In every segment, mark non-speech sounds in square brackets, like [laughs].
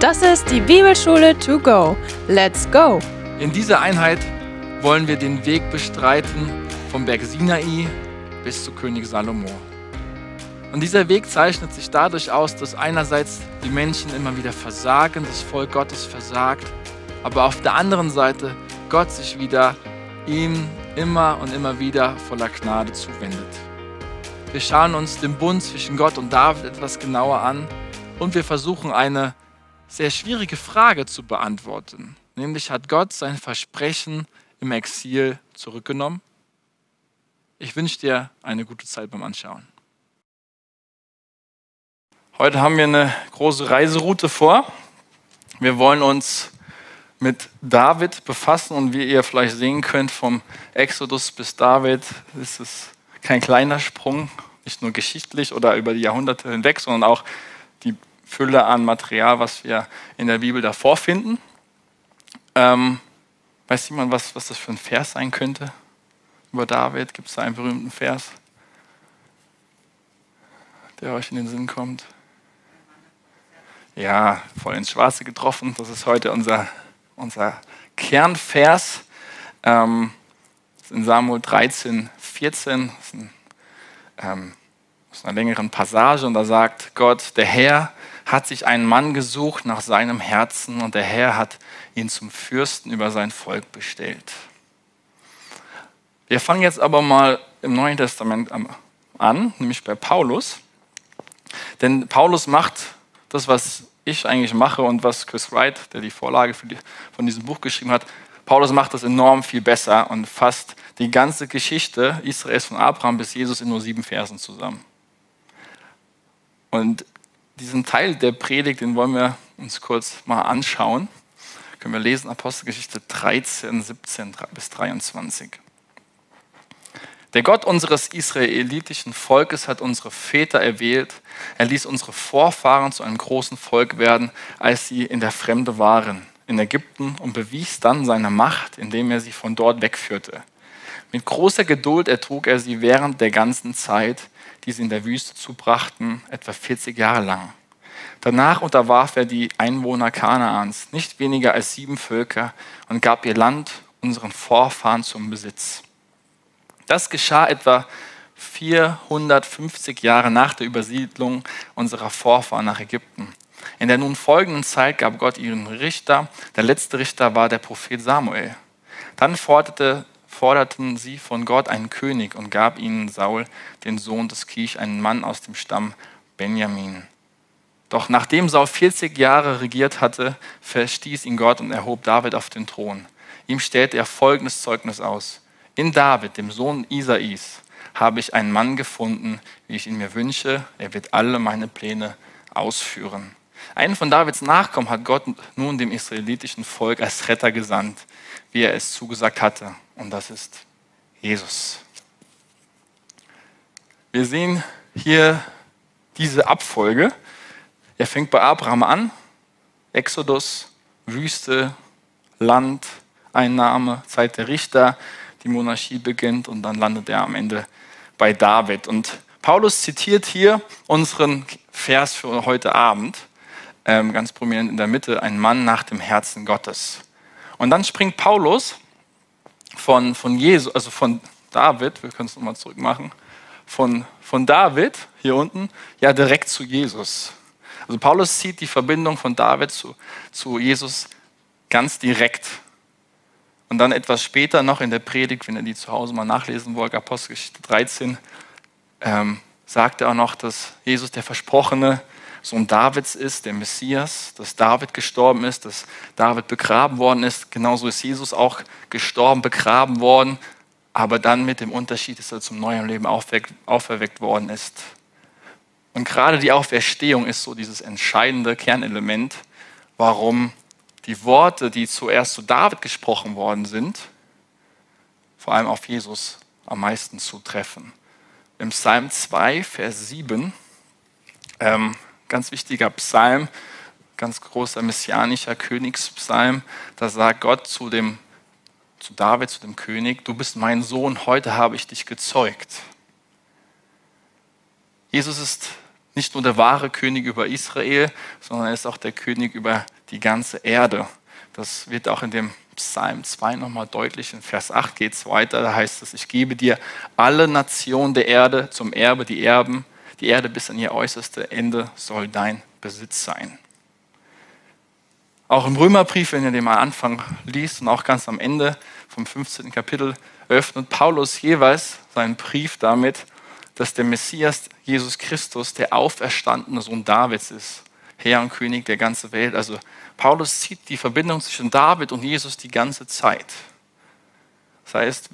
Das ist die Bibelschule to go. Let's go! In dieser Einheit wollen wir den Weg bestreiten vom Berg Sinai bis zu König Salomo. Und dieser Weg zeichnet sich dadurch aus, dass einerseits die Menschen immer wieder versagen, das Volk Gottes versagt, aber auf der anderen Seite Gott sich wieder ihm immer und immer wieder voller Gnade zuwendet. Wir schauen uns den Bund zwischen Gott und David etwas genauer an und wir versuchen eine sehr schwierige Frage zu beantworten. Nämlich hat Gott sein Versprechen im Exil zurückgenommen? Ich wünsche dir eine gute Zeit beim Anschauen. Heute haben wir eine große Reiseroute vor. Wir wollen uns mit David befassen und wie ihr vielleicht sehen könnt, vom Exodus bis David ist es kein kleiner Sprung, nicht nur geschichtlich oder über die Jahrhunderte hinweg, sondern auch Fülle an Material, was wir in der Bibel davor finden. Ähm, weiß jemand, was, was das für ein Vers sein könnte? Über David gibt es da einen berühmten Vers, der euch in den Sinn kommt. Ja, voll ins Schwarze getroffen. Das ist heute unser, unser Kernvers. Ähm, in Samuel 13, 14. Das ist ein, ähm, aus einer längeren Passage und da sagt Gott, der Herr hat sich einen Mann gesucht nach seinem Herzen und der Herr hat ihn zum Fürsten über sein Volk bestellt. Wir fangen jetzt aber mal im Neuen Testament an, nämlich bei Paulus. Denn Paulus macht das, was ich eigentlich mache und was Chris Wright, der die Vorlage die, von diesem Buch geschrieben hat, Paulus macht das enorm viel besser und fasst die ganze Geschichte Israels von Abraham bis Jesus in nur sieben Versen zusammen. Und diesen Teil der Predigt, den wollen wir uns kurz mal anschauen. Können wir lesen, Apostelgeschichte 13, 17 bis 23. Der Gott unseres israelitischen Volkes hat unsere Väter erwählt. Er ließ unsere Vorfahren zu einem großen Volk werden, als sie in der Fremde waren, in Ägypten, und bewies dann seine Macht, indem er sie von dort wegführte. Mit großer Geduld ertrug er sie während der ganzen Zeit, die sie in der Wüste zubrachten, etwa 40 Jahre lang. Danach unterwarf er die Einwohner Kanaans, nicht weniger als sieben Völker, und gab ihr Land unseren Vorfahren zum Besitz. Das geschah etwa 450 Jahre nach der Übersiedlung unserer Vorfahren nach Ägypten. In der nun folgenden Zeit gab Gott ihren Richter. Der letzte Richter war der Prophet Samuel. Dann forderte forderten sie von Gott einen König und gab ihnen Saul, den Sohn des Kisch, einen Mann aus dem Stamm Benjamin. Doch nachdem Saul 40 Jahre regiert hatte, verstieß ihn Gott und erhob David auf den Thron. Ihm stellte er folgendes Zeugnis aus. In David, dem Sohn Isais, habe ich einen Mann gefunden, wie ich ihn mir wünsche. Er wird alle meine Pläne ausführen. Einen von Davids Nachkommen hat Gott nun dem israelitischen Volk als Retter gesandt, wie er es zugesagt hatte. Und das ist Jesus. Wir sehen hier diese Abfolge. Er fängt bei Abraham an. Exodus, Wüste, Land, Einnahme, Zeit der Richter, die Monarchie beginnt und dann landet er am Ende bei David. Und Paulus zitiert hier unseren Vers für heute Abend, ähm, ganz prominent in der Mitte, ein Mann nach dem Herzen Gottes. Und dann springt Paulus von, von Jesus, also von David, wir können es nochmal zurück machen, von, von David hier unten, ja direkt zu Jesus. Also Paulus zieht die Verbindung von David zu, zu Jesus ganz direkt. Und dann etwas später noch in der Predigt, wenn ihr die zu Hause mal nachlesen wollt, Apostelgeschichte 13, ähm, sagt er auch noch, dass Jesus der Versprochene Sohn Davids ist, der Messias, dass David gestorben ist, dass David begraben worden ist. Genauso ist Jesus auch gestorben, begraben worden, aber dann mit dem Unterschied, dass er zum neuen Leben auferweckt worden ist. Und gerade die Auferstehung ist so dieses entscheidende Kernelement, warum die Worte, die zuerst zu David gesprochen worden sind, vor allem auf Jesus am meisten zutreffen. Im Psalm 2, Vers 7 ähm, ganz wichtiger Psalm, ganz großer messianischer Königspsalm. Da sagt Gott zu dem zu David, zu dem König, du bist mein Sohn, heute habe ich dich gezeugt. Jesus ist nicht nur der wahre König über Israel, sondern er ist auch der König über die ganze Erde. Das wird auch in dem Psalm 2 nochmal deutlich. In Vers 8 geht es weiter. Da heißt es, ich gebe dir alle Nationen der Erde zum Erbe, die Erben. Die Erde bis an ihr äußerste Ende soll dein Besitz sein. Auch im Römerbrief, wenn ihr den mal Anfang liest und auch ganz am Ende vom 15. Kapitel, öffnet Paulus jeweils seinen Brief damit, dass der Messias Jesus Christus der auferstandene Sohn Davids ist, Herr und König der ganzen Welt. Also Paulus zieht die Verbindung zwischen David und Jesus die ganze Zeit. Das heißt,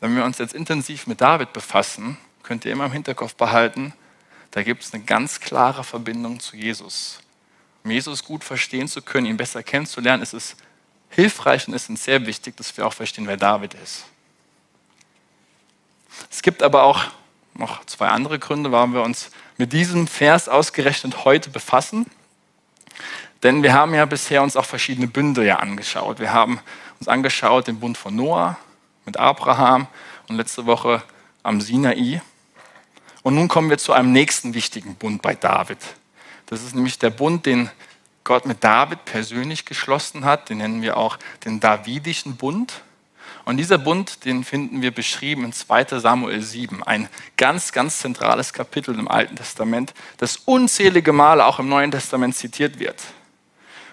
wenn wir uns jetzt intensiv mit David befassen, könnt ihr immer im Hinterkopf behalten, da gibt es eine ganz klare Verbindung zu Jesus. Um Jesus gut verstehen zu können, ihn besser kennenzulernen, ist es hilfreich und ist es sehr wichtig, dass wir auch verstehen, wer David ist. Es gibt aber auch noch zwei andere Gründe, warum wir uns mit diesem Vers ausgerechnet heute befassen. Denn wir haben ja bisher uns auch verschiedene Bünde ja angeschaut. Wir haben uns angeschaut den Bund von Noah mit Abraham und letzte Woche am Sinai. Und nun kommen wir zu einem nächsten wichtigen Bund bei David. Das ist nämlich der Bund, den Gott mit David persönlich geschlossen hat. Den nennen wir auch den Davidischen Bund. Und dieser Bund, den finden wir beschrieben in 2 Samuel 7, ein ganz, ganz zentrales Kapitel im Alten Testament, das unzählige Male auch im Neuen Testament zitiert wird.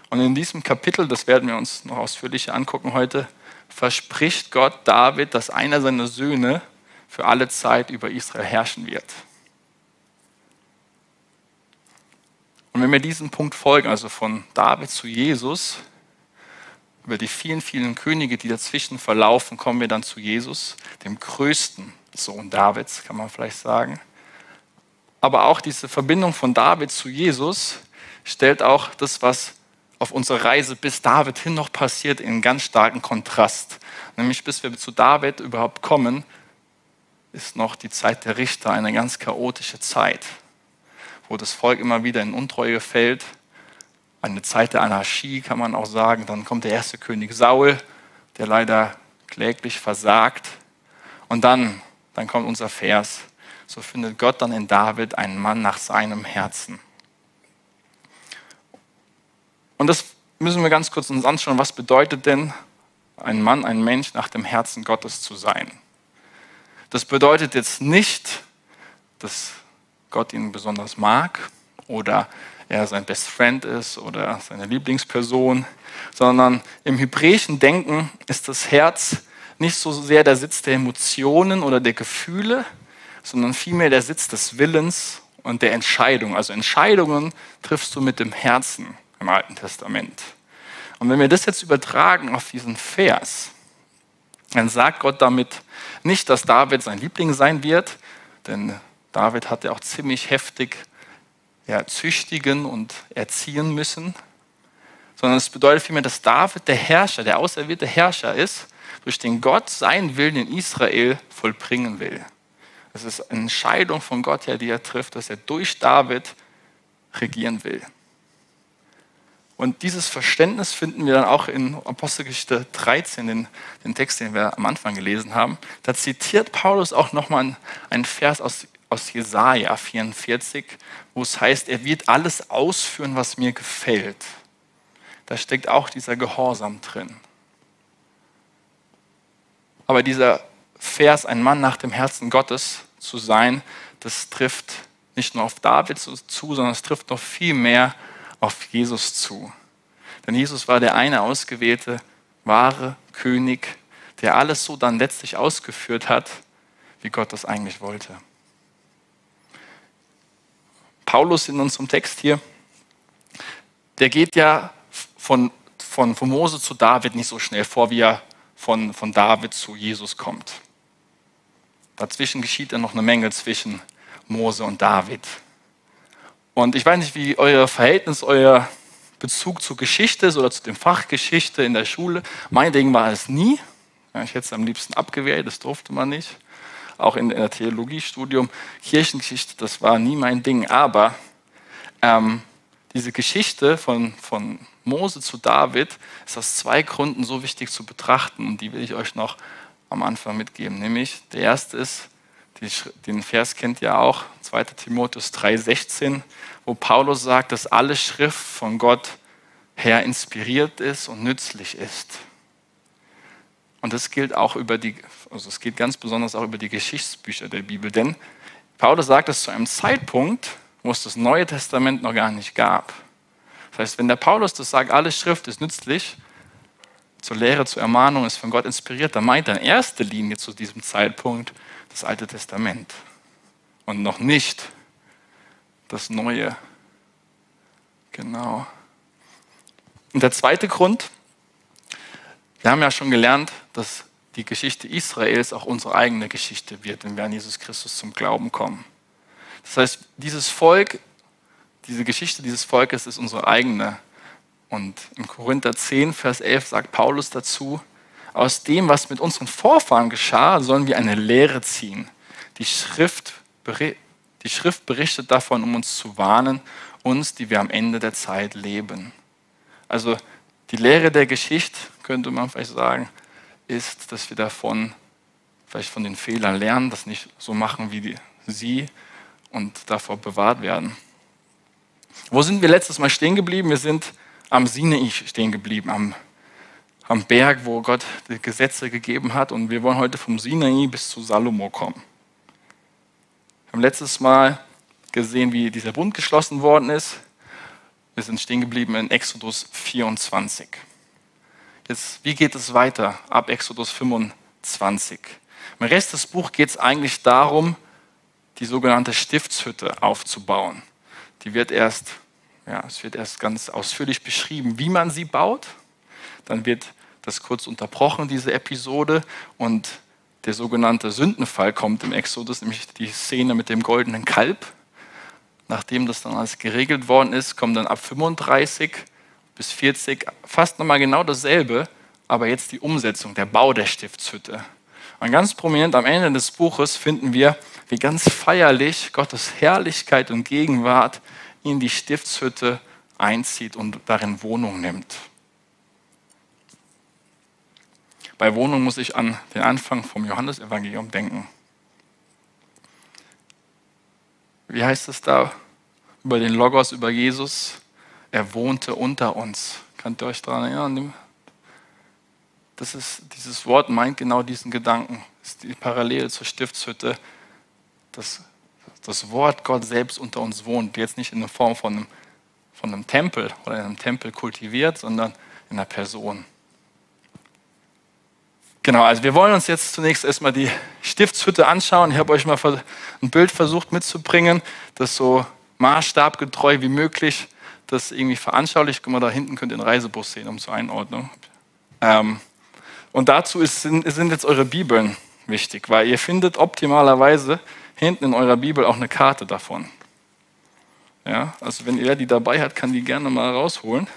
Und in diesem Kapitel, das werden wir uns noch ausführlicher angucken heute, verspricht Gott David, dass einer seiner Söhne für alle Zeit über Israel herrschen wird. Und wenn wir diesem Punkt folgen, also von David zu Jesus, über die vielen, vielen Könige, die dazwischen verlaufen, kommen wir dann zu Jesus, dem größten Sohn Davids, kann man vielleicht sagen. Aber auch diese Verbindung von David zu Jesus stellt auch das, was auf unserer Reise bis David hin noch passiert, in ganz starken Kontrast. Nämlich bis wir zu David überhaupt kommen, ist noch die Zeit der Richter eine ganz chaotische Zeit, wo das Volk immer wieder in Untreue fällt eine Zeit der Anarchie, kann man auch sagen. Dann kommt der erste König Saul, der leider kläglich versagt. Und dann, dann kommt unser Vers. So findet Gott dann in David einen Mann nach seinem Herzen. Und das müssen wir ganz kurz uns anschauen. Was bedeutet denn ein Mann, ein Mensch nach dem Herzen Gottes zu sein? Das bedeutet jetzt nicht, dass Gott ihn besonders mag oder er sein Best Friend ist oder seine Lieblingsperson, sondern im hebräischen Denken ist das Herz nicht so sehr der Sitz der Emotionen oder der Gefühle, sondern vielmehr der Sitz des Willens und der Entscheidung. Also Entscheidungen triffst du mit dem Herzen im Alten Testament. Und wenn wir das jetzt übertragen auf diesen Vers, dann sagt Gott damit nicht, dass David sein Liebling sein wird, denn David hat ja auch ziemlich heftig ja, züchtigen und erziehen müssen, sondern es bedeutet vielmehr, dass David der Herrscher, der auserwählte Herrscher ist, durch den Gott seinen Willen in Israel vollbringen will. Es ist eine Entscheidung von Gott her, die er trifft, dass er durch David regieren will. Und dieses Verständnis finden wir dann auch in Apostelgeschichte 13, den, den Text, den wir am Anfang gelesen haben. Da zitiert Paulus auch nochmal einen Vers aus aus Jesaja 44, wo es heißt, er wird alles ausführen, was mir gefällt. Da steckt auch dieser Gehorsam drin. Aber dieser Vers, ein Mann nach dem Herzen Gottes zu sein, das trifft nicht nur auf David zu, sondern es trifft noch viel mehr auf Jesus zu. Denn Jesus war der eine ausgewählte, wahre König, der alles so dann letztlich ausgeführt hat, wie Gott das eigentlich wollte. Paulus in unserem Text hier, der geht ja von, von, von Mose zu David nicht so schnell vor, wie er von, von David zu Jesus kommt. Dazwischen geschieht ja noch eine Menge zwischen Mose und David. Und ich weiß nicht, wie euer Verhältnis, euer Bezug zur Geschichte ist oder zu dem Fach Geschichte in der Schule. Mein Ding war es nie. ich hätte es am liebsten abgewählt, das durfte man nicht auch in der Theologiestudium. Kirchengeschichte, das war nie mein Ding. Aber ähm, diese Geschichte von, von Mose zu David ist aus zwei Gründen so wichtig zu betrachten und die will ich euch noch am Anfang mitgeben. Nämlich, der erste ist Den Vers kennt ihr auch, 2 Timotheus 3,16, wo Paulus sagt, dass alle Schrift von Gott her inspiriert ist und nützlich ist. Und das gilt auch über die, also es geht ganz besonders auch über die Geschichtsbücher der Bibel, denn Paulus sagt es zu einem Zeitpunkt, wo es das Neue Testament noch gar nicht gab. Das heißt, wenn der Paulus das sagt, alle Schrift ist nützlich, zur Lehre, zur Ermahnung ist von Gott inspiriert, dann meint er in erster Linie zu diesem Zeitpunkt das Alte Testament und noch nicht das Neue. Genau. Und der zweite Grund, wir haben ja schon gelernt, dass die Geschichte Israels auch unsere eigene Geschichte wird, wenn wir an Jesus Christus zum Glauben kommen. Das heißt, dieses Volk, diese Geschichte dieses Volkes ist unsere eigene und in Korinther 10, Vers 11 sagt Paulus dazu, aus dem, was mit unseren Vorfahren geschah, sollen wir eine Lehre ziehen. Die Schrift, die Schrift berichtet davon, um uns zu warnen, uns, die wir am Ende der Zeit leben. Also die Lehre der Geschichte, könnte man vielleicht sagen, ist, dass wir davon, vielleicht von den Fehlern lernen, das nicht so machen wie die, sie und davor bewahrt werden. Wo sind wir letztes Mal stehen geblieben? Wir sind am Sinai stehen geblieben, am, am Berg, wo Gott die Gesetze gegeben hat. Und wir wollen heute vom Sinai bis zu Salomo kommen. Wir haben letztes Mal gesehen, wie dieser Bund geschlossen worden ist. Wir sind stehen geblieben in Exodus 24. Jetzt, wie geht es weiter ab Exodus 25? Im Rest des Buchs geht es eigentlich darum, die sogenannte Stiftshütte aufzubauen. Die wird erst ja, es wird erst ganz ausführlich beschrieben, wie man sie baut. Dann wird das kurz unterbrochen, diese Episode. Und der sogenannte Sündenfall kommt im Exodus, nämlich die Szene mit dem goldenen Kalb. Nachdem das dann alles geregelt worden ist, kommt dann ab 35 bis 40 fast nochmal genau dasselbe, aber jetzt die Umsetzung, der Bau der Stiftshütte. Und ganz prominent am Ende des Buches finden wir, wie ganz feierlich Gottes Herrlichkeit und Gegenwart in die Stiftshütte einzieht und darin Wohnung nimmt. Bei Wohnung muss ich an den Anfang vom Johannesevangelium denken. Wie heißt es da über den Logos, über Jesus? Er wohnte unter uns. Könnt ihr euch daran erinnern? Das ist, dieses Wort meint genau diesen Gedanken. Das ist die Parallele zur Stiftshütte. Das das Wort Gott selbst unter uns wohnt. Jetzt nicht in der Form von einem, von einem Tempel oder in einem Tempel kultiviert, sondern in einer Person. Genau, also wir wollen uns jetzt zunächst erstmal die Stiftshütte anschauen. Ich habe euch mal ein Bild versucht mitzubringen, das so maßstabgetreu wie möglich das irgendwie veranschaulicht. Guck mal, da hinten könnt ihr einen Reisebus sehen, um zur Einordnung. Ähm, und dazu ist, sind, sind jetzt eure Bibeln wichtig, weil ihr findet optimalerweise hinten in eurer Bibel auch eine Karte davon. Ja, also wenn ihr die dabei hat, kann die gerne mal rausholen.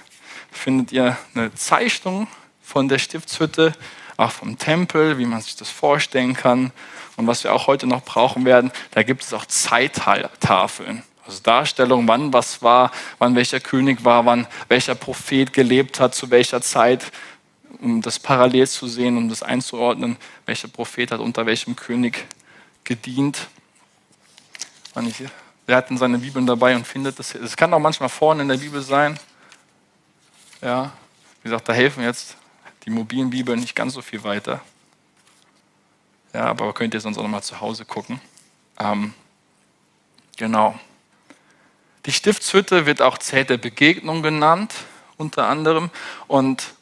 Findet ihr eine Zeichnung von der Stiftshütte, auch vom Tempel, wie man sich das vorstellen kann. Und was wir auch heute noch brauchen werden, da gibt es auch Zeittafeln. Also Darstellung, wann was war, wann welcher König war, wann welcher Prophet gelebt hat, zu welcher Zeit, um das parallel zu sehen, um das einzuordnen, welcher Prophet hat unter welchem König gedient. Wer hat denn seine Bibeln dabei und findet das? Es kann auch manchmal vorne in der Bibel sein. Ja, wie gesagt, da helfen jetzt die mobilen Bibeln nicht ganz so viel weiter. Ja, aber könnt ihr sonst auch noch mal zu Hause gucken. Ähm, genau. Die Stiftshütte wird auch Zelt der Begegnung genannt, unter anderem. Und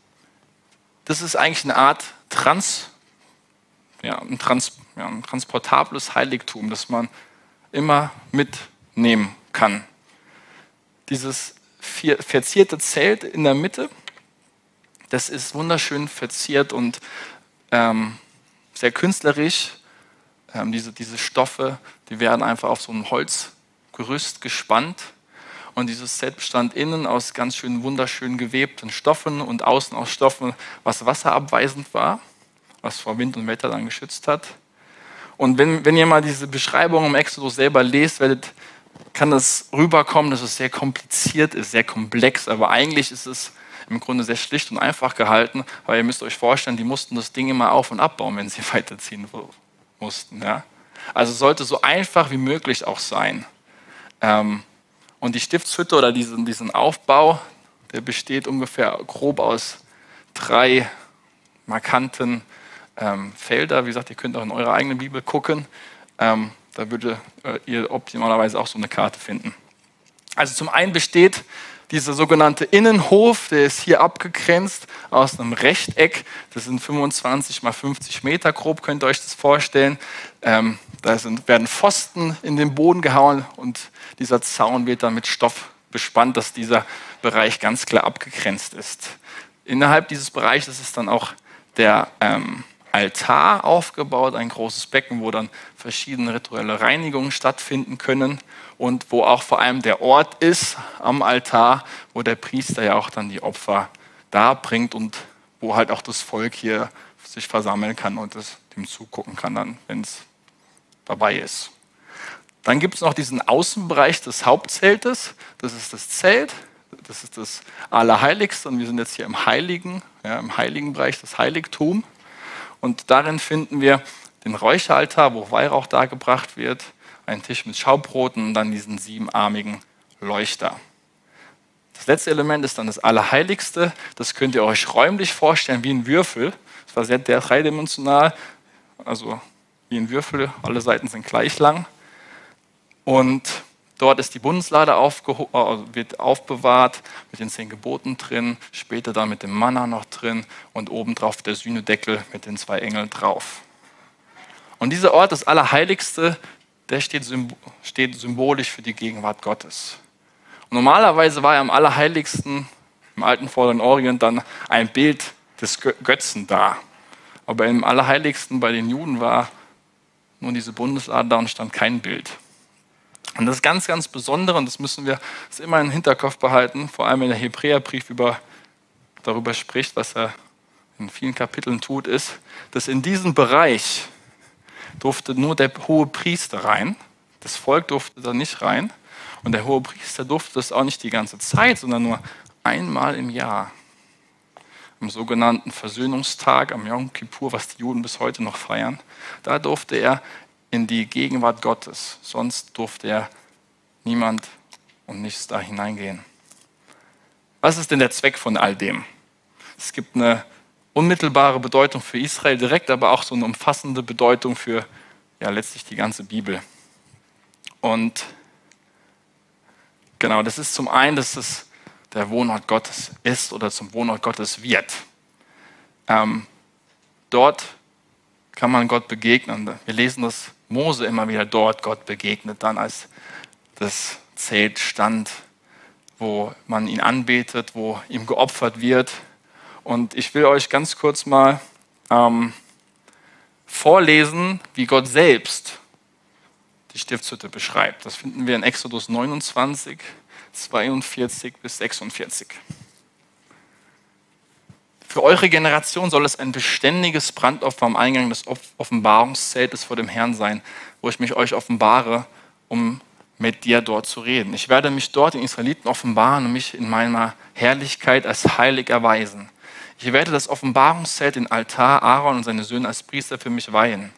das ist eigentlich eine Art Trans, ja, ein, Trans, ja, ein transportables Heiligtum, das man immer mitnehmen kann. Dieses verzierte Zelt in der Mitte, das ist wunderschön verziert und ähm, sehr künstlerisch. Ähm, diese, diese Stoffe, die werden einfach auf so ein Holzgerüst gespannt. Und dieses Set bestand innen aus ganz schön wunderschön gewebten Stoffen und außen aus Stoffen, was wasserabweisend war, was vor Wind und Wetter dann geschützt hat. Und wenn, wenn ihr mal diese Beschreibung im Exodus selber lest, werdet, kann das rüberkommen, dass es sehr kompliziert ist, sehr komplex, aber eigentlich ist es im Grunde sehr schlicht und einfach gehalten, weil ihr müsst euch vorstellen, die mussten das Ding immer auf und abbauen, wenn sie [laughs] weiterziehen mussten. Ja? Also sollte so einfach wie möglich auch sein. Ähm, und die Stiftshütte oder diesen, diesen Aufbau, der besteht ungefähr grob aus drei markanten ähm, Felder. Wie gesagt, ihr könnt auch in eurer eigenen Bibel gucken. Ähm, da würdet äh, ihr optimalerweise auch so eine Karte finden. Also zum einen besteht dieser sogenannte Innenhof, der ist hier abgegrenzt aus einem Rechteck. Das sind 25 mal 50 Meter grob, könnt ihr euch das vorstellen. Ähm, da sind, werden Pfosten in den Boden gehauen und dieser Zaun wird dann mit Stoff bespannt, dass dieser Bereich ganz klar abgegrenzt ist. Innerhalb dieses Bereiches ist dann auch der ähm, Altar aufgebaut, ein großes Becken, wo dann verschiedene rituelle Reinigungen stattfinden können und wo auch vor allem der Ort ist am Altar, wo der Priester ja auch dann die Opfer darbringt und wo halt auch das Volk hier sich versammeln kann und es dem zugucken kann, dann, wenn es dabei ist. Dann gibt es noch diesen Außenbereich des Hauptzeltes. Das ist das Zelt, das ist das Allerheiligste und wir sind jetzt hier im Heiligen, ja, im Heiligen Bereich, das Heiligtum. Und darin finden wir den Räucheraltar, wo Weihrauch dargebracht wird, einen Tisch mit Schaubroten und dann diesen siebenarmigen Leuchter. Das letzte Element ist dann das Allerheiligste. Das könnt ihr euch räumlich vorstellen wie ein Würfel. Das war sehr dreidimensional, also wie ein Würfel. Alle Seiten sind gleich lang. Und dort ist die Bundeslade äh, wird aufbewahrt mit den zehn Geboten drin, später dann mit dem Manna noch drin und obendrauf der Sühnedeckel mit den zwei Engeln drauf. Und dieser Ort, das Allerheiligste, der steht, steht symbolisch für die Gegenwart Gottes. Und normalerweise war ja am Allerheiligsten im alten Vorderen Orient dann ein Bild des Götzen da. Aber im Allerheiligsten bei den Juden war nur diese Bundeslade da und stand kein Bild. Und das ganz, ganz Besondere und das müssen wir das immer im Hinterkopf behalten, vor allem wenn der Hebräerbrief über, darüber spricht, was er in vielen Kapiteln tut, ist, dass in diesem Bereich durfte nur der hohe Priester rein, das Volk durfte da nicht rein und der hohe Priester durfte das auch nicht die ganze Zeit, sondern nur einmal im Jahr. Am sogenannten Versöhnungstag, am Yom Kippur, was die Juden bis heute noch feiern, da durfte er in die Gegenwart Gottes. Sonst durfte er niemand und nichts da hineingehen. Was ist denn der Zweck von all dem? Es gibt eine unmittelbare Bedeutung für Israel direkt, aber auch so eine umfassende Bedeutung für ja, letztlich die ganze Bibel. Und genau, das ist zum einen, dass es der Wohnort Gottes ist oder zum Wohnort Gottes wird. Ähm, dort kann man Gott begegnen. Wir lesen, dass Mose immer wieder dort Gott begegnet, dann als das Zelt stand, wo man ihn anbetet, wo ihm geopfert wird. Und ich will euch ganz kurz mal ähm, vorlesen, wie Gott selbst die Stiftshütte beschreibt. Das finden wir in Exodus 29, 42 bis 46. Für eure Generation soll es ein beständiges Brandopfer am Eingang des Offenbarungszeltes vor dem Herrn sein, wo ich mich euch offenbare, um mit dir dort zu reden. Ich werde mich dort den Israeliten offenbaren und mich in meiner Herrlichkeit als heilig erweisen. Ich werde das Offenbarungszelt, den Altar, Aaron und seine Söhne als Priester für mich weihen.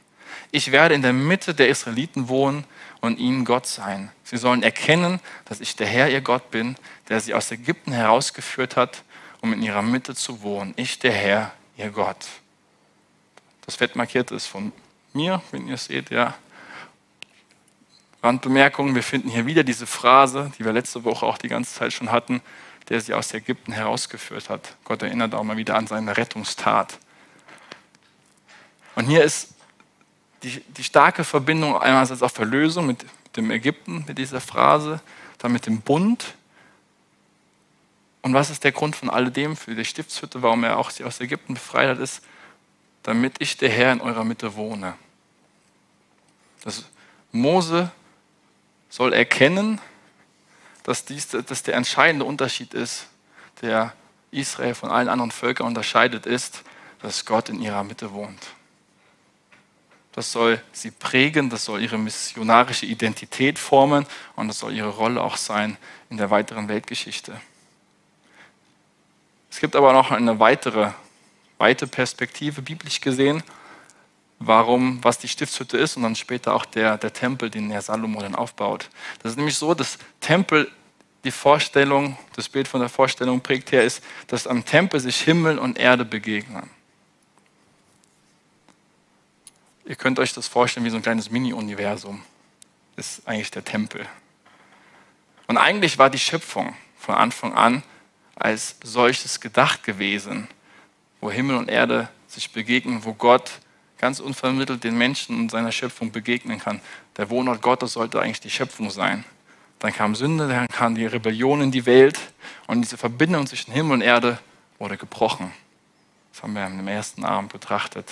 Ich werde in der Mitte der Israeliten wohnen und ihnen Gott sein. Sie sollen erkennen, dass ich der Herr, ihr Gott bin, der sie aus Ägypten herausgeführt hat um in ihrer Mitte zu wohnen. Ich, der Herr, ihr Gott. Das fett markiert ist von mir, wenn ihr es seht, ja. Randbemerkung, wir finden hier wieder diese Phrase, die wir letzte Woche auch die ganze Zeit schon hatten, der sie aus Ägypten herausgeführt hat. Gott erinnert auch mal wieder an seine Rettungstat. Und hier ist die, die starke Verbindung einerseits auf Verlösung mit dem Ägypten, mit dieser Phrase, dann mit dem Bund, und was ist der Grund von alledem für die Stiftshütte, warum er auch sie aus Ägypten befreit hat, ist, damit ich der Herr in eurer Mitte wohne. Das Mose soll erkennen, dass dies dass der entscheidende Unterschied ist, der Israel von allen anderen Völkern unterscheidet, ist, dass Gott in ihrer Mitte wohnt. Das soll sie prägen, das soll ihre missionarische Identität formen und das soll ihre Rolle auch sein in der weiteren Weltgeschichte. Es gibt aber noch eine weitere, weite Perspektive, biblisch gesehen. Warum, was die Stiftshütte ist und dann später auch der, der Tempel, den der Salomo dann aufbaut. Das ist nämlich so, dass Tempel die Vorstellung, das Bild von der Vorstellung prägt her, ist, dass am Tempel sich Himmel und Erde begegnen. Ihr könnt euch das vorstellen wie so ein kleines Mini-Universum. Ist eigentlich der Tempel. Und eigentlich war die Schöpfung von Anfang an als solches gedacht gewesen, wo Himmel und Erde sich begegnen, wo Gott ganz unvermittelt den Menschen und seiner Schöpfung begegnen kann. Der Wohnort Gottes sollte eigentlich die Schöpfung sein. Dann kam Sünde, dann kam die Rebellion in die Welt und diese Verbindung zwischen Himmel und Erde wurde gebrochen. Das haben wir im ersten Abend betrachtet.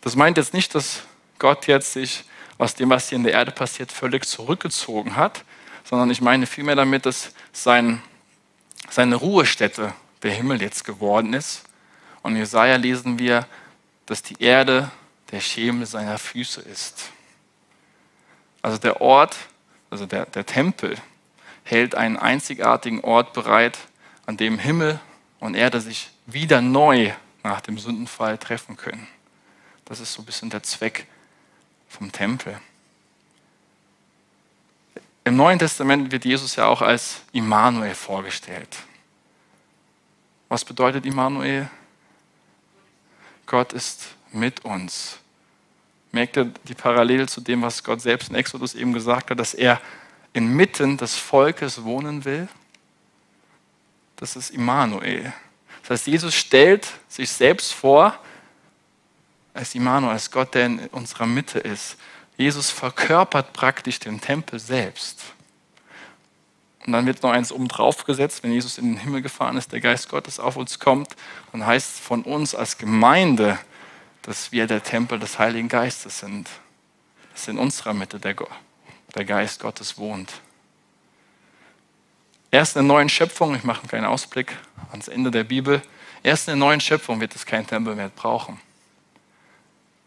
Das meint jetzt nicht, dass Gott jetzt sich aus dem, was hier in der Erde passiert, völlig zurückgezogen hat, sondern ich meine vielmehr damit, dass sein, seine Ruhestätte der Himmel jetzt geworden ist. Und in Jesaja lesen wir, dass die Erde der Schemel seiner Füße ist. Also der Ort, also der, der Tempel, hält einen einzigartigen Ort bereit, an dem Himmel und Erde sich wieder neu nach dem Sündenfall treffen können. Das ist so ein bisschen der Zweck vom Tempel. Im Neuen Testament wird Jesus ja auch als Immanuel vorgestellt. Was bedeutet Immanuel? Gott ist mit uns. Merkt ihr die Parallele zu dem, was Gott selbst in Exodus eben gesagt hat, dass er inmitten des Volkes wohnen will? Das ist Immanuel. Das heißt, Jesus stellt sich selbst vor als Immanuel, als Gott, der in unserer Mitte ist. Jesus verkörpert praktisch den Tempel selbst. Und dann wird noch eins oben drauf gesetzt, wenn Jesus in den Himmel gefahren ist, der Geist Gottes auf uns kommt, dann heißt es von uns als Gemeinde, dass wir der Tempel des Heiligen Geistes sind. Dass in unserer Mitte der, der Geist Gottes wohnt. Erst in der neuen Schöpfung, ich mache einen kleinen Ausblick ans Ende der Bibel, erst in der neuen Schöpfung wird es kein Tempel mehr brauchen.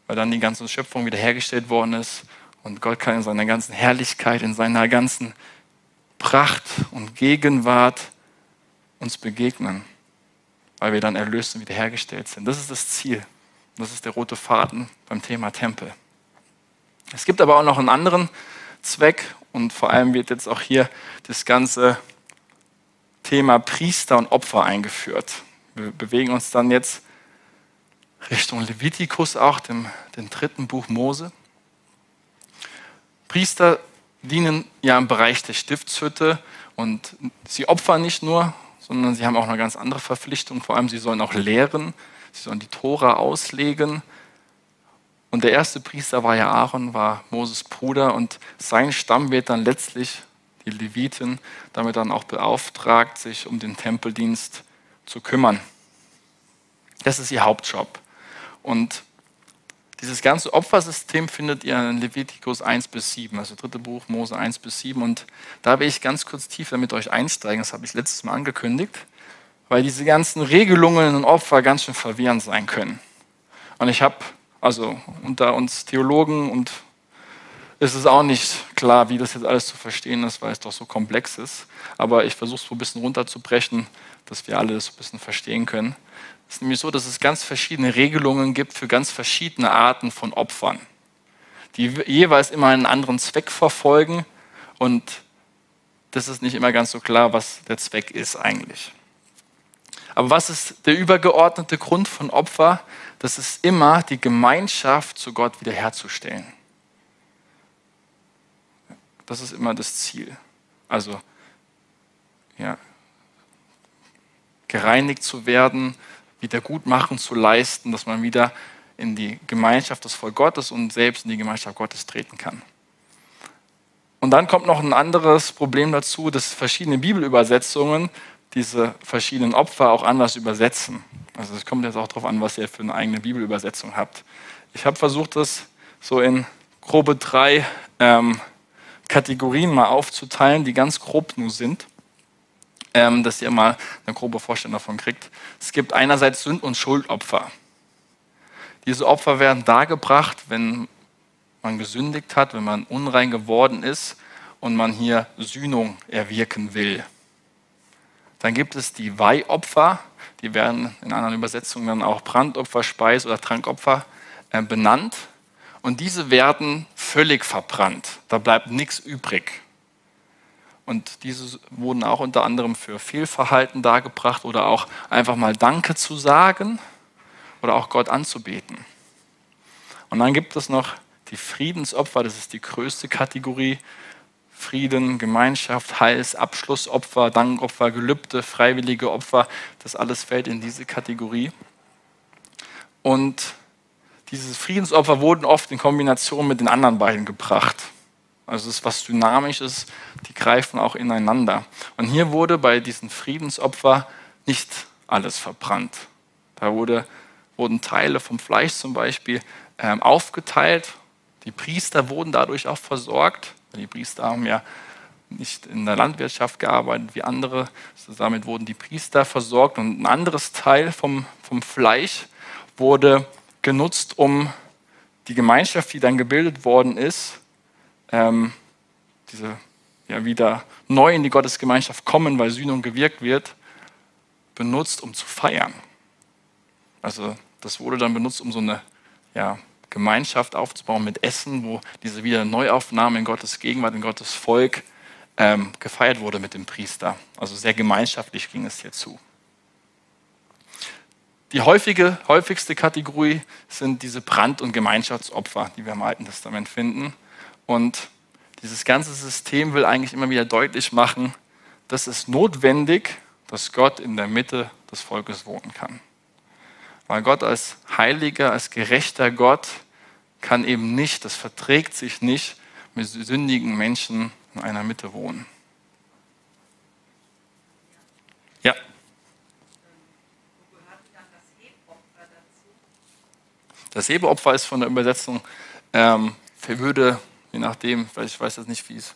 Weil dann die ganze Schöpfung wiederhergestellt worden ist und Gott kann in seiner ganzen Herrlichkeit, in seiner ganzen Pracht und Gegenwart uns begegnen, weil wir dann erlöst und wiederhergestellt sind. Das ist das Ziel. Das ist der rote Faden beim Thema Tempel. Es gibt aber auch noch einen anderen Zweck und vor allem wird jetzt auch hier das ganze Thema Priester und Opfer eingeführt. Wir bewegen uns dann jetzt Richtung Levitikus auch, dem, dem dritten Buch Mose. Priester dienen ja im Bereich der Stiftshütte und sie opfern nicht nur, sondern sie haben auch eine ganz andere Verpflichtung. Vor allem, sie sollen auch lehren, sie sollen die Tora auslegen. Und der erste Priester war ja Aaron, war Moses Bruder und sein Stamm wird dann letztlich, die Leviten, damit dann auch beauftragt, sich um den Tempeldienst zu kümmern. Das ist ihr Hauptjob. Und dieses ganze Opfersystem findet ihr in Levitikus 1 bis 7, also dritte Buch Mose 1 bis 7. Und da will ich ganz kurz tiefer mit euch einsteigen, das habe ich letztes Mal angekündigt, weil diese ganzen Regelungen und Opfer ganz schön verwirrend sein können. Und ich habe, also unter uns Theologen und ist es auch nicht klar, wie das jetzt alles zu verstehen ist, weil es doch so komplex ist. Aber ich versuche es so ein bisschen runterzubrechen, dass wir alle das ein bisschen verstehen können. Es ist nämlich so, dass es ganz verschiedene Regelungen gibt für ganz verschiedene Arten von Opfern, die jeweils immer einen anderen Zweck verfolgen und das ist nicht immer ganz so klar, was der Zweck ist eigentlich. Aber was ist der übergeordnete Grund von Opfer? Das ist immer die Gemeinschaft zu Gott wiederherzustellen. Das ist immer das Ziel. Also, ja, gereinigt zu werden, Wiedergutmachen zu leisten, dass man wieder in die Gemeinschaft des Volk Gottes und selbst in die Gemeinschaft Gottes treten kann. Und dann kommt noch ein anderes Problem dazu, dass verschiedene Bibelübersetzungen diese verschiedenen Opfer auch anders übersetzen. Also es kommt jetzt auch darauf an, was ihr für eine eigene Bibelübersetzung habt. Ich habe versucht, das so in grobe drei ähm, Kategorien mal aufzuteilen, die ganz grob nur sind ähm, dass ihr mal eine grobe Vorstellung davon kriegt. Es gibt einerseits Sünd- und Schuldopfer. Diese Opfer werden dargebracht, wenn man gesündigt hat, wenn man unrein geworden ist und man hier Sühnung erwirken will. Dann gibt es die Weihopfer, die werden in anderen Übersetzungen dann auch Brandopfer, Speis- oder Trankopfer äh, benannt und diese werden völlig verbrannt. Da bleibt nichts übrig. Und diese wurden auch unter anderem für Fehlverhalten dargebracht oder auch einfach mal Danke zu sagen oder auch Gott anzubeten. Und dann gibt es noch die Friedensopfer, das ist die größte Kategorie. Frieden, Gemeinschaft, Heils, Abschlussopfer, Dankopfer, Gelübde, freiwillige Opfer, das alles fällt in diese Kategorie. Und diese Friedensopfer wurden oft in Kombination mit den anderen beiden gebracht. Also es ist was Dynamisches, die greifen auch ineinander. Und hier wurde bei diesen Friedensopfer nicht alles verbrannt. Da wurde, wurden Teile vom Fleisch zum Beispiel ähm, aufgeteilt. Die Priester wurden dadurch auch versorgt. Die Priester haben ja nicht in der Landwirtschaft gearbeitet wie andere. Also damit wurden die Priester versorgt. Und ein anderes Teil vom, vom Fleisch wurde genutzt, um die Gemeinschaft, die dann gebildet worden ist, ähm, diese ja, wieder neu in die Gottesgemeinschaft kommen, weil Sühnung gewirkt wird, benutzt, um zu feiern. Also das wurde dann benutzt, um so eine ja, Gemeinschaft aufzubauen mit Essen, wo diese wieder Neuaufnahme in Gottes Gegenwart, in Gottes Volk ähm, gefeiert wurde mit dem Priester. Also sehr gemeinschaftlich ging es hier zu. Die häufige, häufigste Kategorie sind diese Brand- und Gemeinschaftsopfer, die wir im Alten Testament finden. Und dieses ganze System will eigentlich immer wieder deutlich machen, dass es notwendig, dass Gott in der Mitte des Volkes wohnen kann. Weil Gott als heiliger, als gerechter Gott kann eben nicht, das verträgt sich nicht, mit sündigen Menschen in einer Mitte wohnen. Ja. Das Hebeopfer ist von der Übersetzung ähm, würde je nachdem, ich weiß jetzt nicht, wie es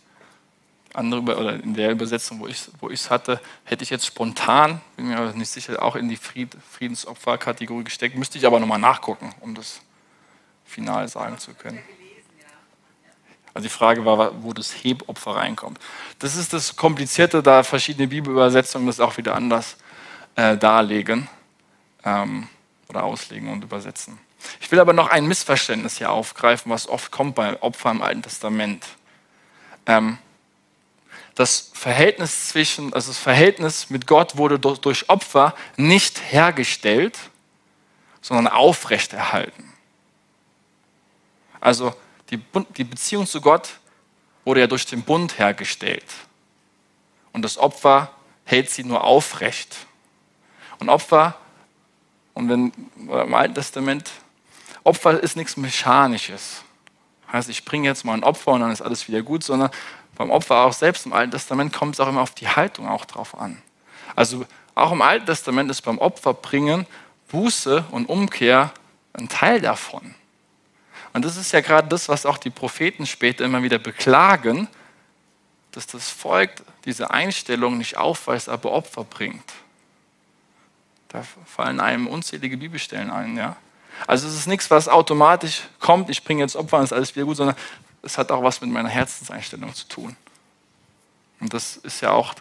andere oder in der Übersetzung, wo ich es wo hatte, hätte ich jetzt spontan, bin mir aber nicht sicher, auch in die Fried, Friedensopferkategorie gesteckt. Müsste ich aber nochmal nachgucken, um das final sagen zu können. Also die Frage war, wo das Hebopfer reinkommt. Das ist das Komplizierte, da verschiedene Bibelübersetzungen das auch wieder anders äh, darlegen ähm, oder auslegen und übersetzen. Ich will aber noch ein Missverständnis hier aufgreifen, was oft kommt bei Opfern im Alten Testament. Ähm, das Verhältnis zwischen, also das Verhältnis mit Gott wurde durch Opfer nicht hergestellt, sondern aufrechterhalten. Also die, die Beziehung zu Gott wurde ja durch den Bund hergestellt. Und das Opfer hält sie nur aufrecht. Und Opfer, und wenn im Alten Testament Opfer ist nichts Mechanisches. Heißt, ich bringe jetzt mal ein Opfer und dann ist alles wieder gut, sondern beim Opfer auch selbst im Alten Testament kommt es auch immer auf die Haltung auch drauf an. Also auch im Alten Testament ist beim Opferbringen Buße und Umkehr ein Teil davon. Und das ist ja gerade das, was auch die Propheten später immer wieder beklagen, dass das Volk diese Einstellung nicht aufweist, aber Opfer bringt. Da fallen einem unzählige Bibelstellen ein, ja. Also es ist nichts, was automatisch kommt, ich bringe jetzt Opfer und ist alles wieder gut, sondern es hat auch was mit meiner Herzenseinstellung zu tun. Und das ist ja auch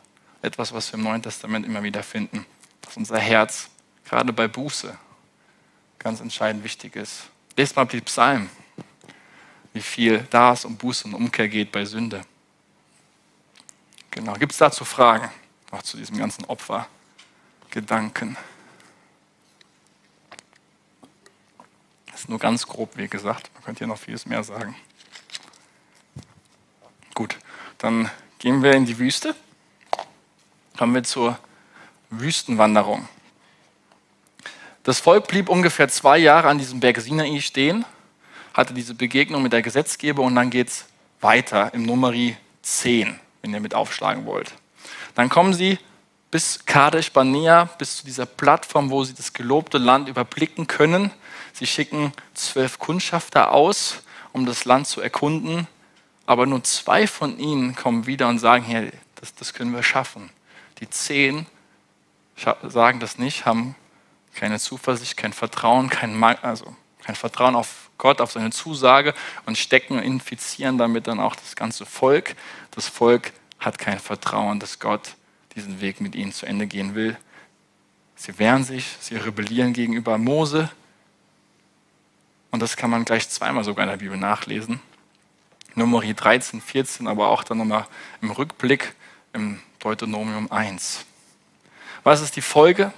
etwas, was wir im Neuen Testament immer wieder finden, dass unser Herz gerade bei Buße ganz entscheidend wichtig ist. Lest mal die Psalm, wie viel da es um Buße und Umkehr geht bei Sünde. Genau. Gibt es dazu Fragen? Noch zu diesem ganzen Opfergedanken? Das ist nur ganz grob, wie gesagt. Man könnte hier noch vieles mehr sagen. Gut, dann gehen wir in die Wüste. Kommen wir zur Wüstenwanderung. Das Volk blieb ungefähr zwei Jahre an diesem Berg Sinai stehen, hatte diese Begegnung mit der Gesetzgeber und dann geht es weiter im Numeri 10, wenn ihr mit aufschlagen wollt. Dann kommen sie bis Kadesh Barnea, bis zu dieser Plattform, wo sie das gelobte Land überblicken können. Sie schicken zwölf Kundschafter aus, um das Land zu erkunden, aber nur zwei von ihnen kommen wieder und sagen, hey, das, das können wir schaffen. Die zehn sagen das nicht, haben keine Zuversicht, kein Vertrauen, kein, also kein Vertrauen auf Gott, auf seine Zusage und stecken und infizieren damit dann auch das ganze Volk. Das Volk hat kein Vertrauen, dass Gott diesen Weg mit ihnen zu Ende gehen will. Sie wehren sich, sie rebellieren gegenüber Mose Und das kann man gleich zweimal sogar in der Bibel nachlesen. Numeri 13, 14, aber auch dann nochmal im Rückblick im Deuteronomium 1. Was ist die Folge?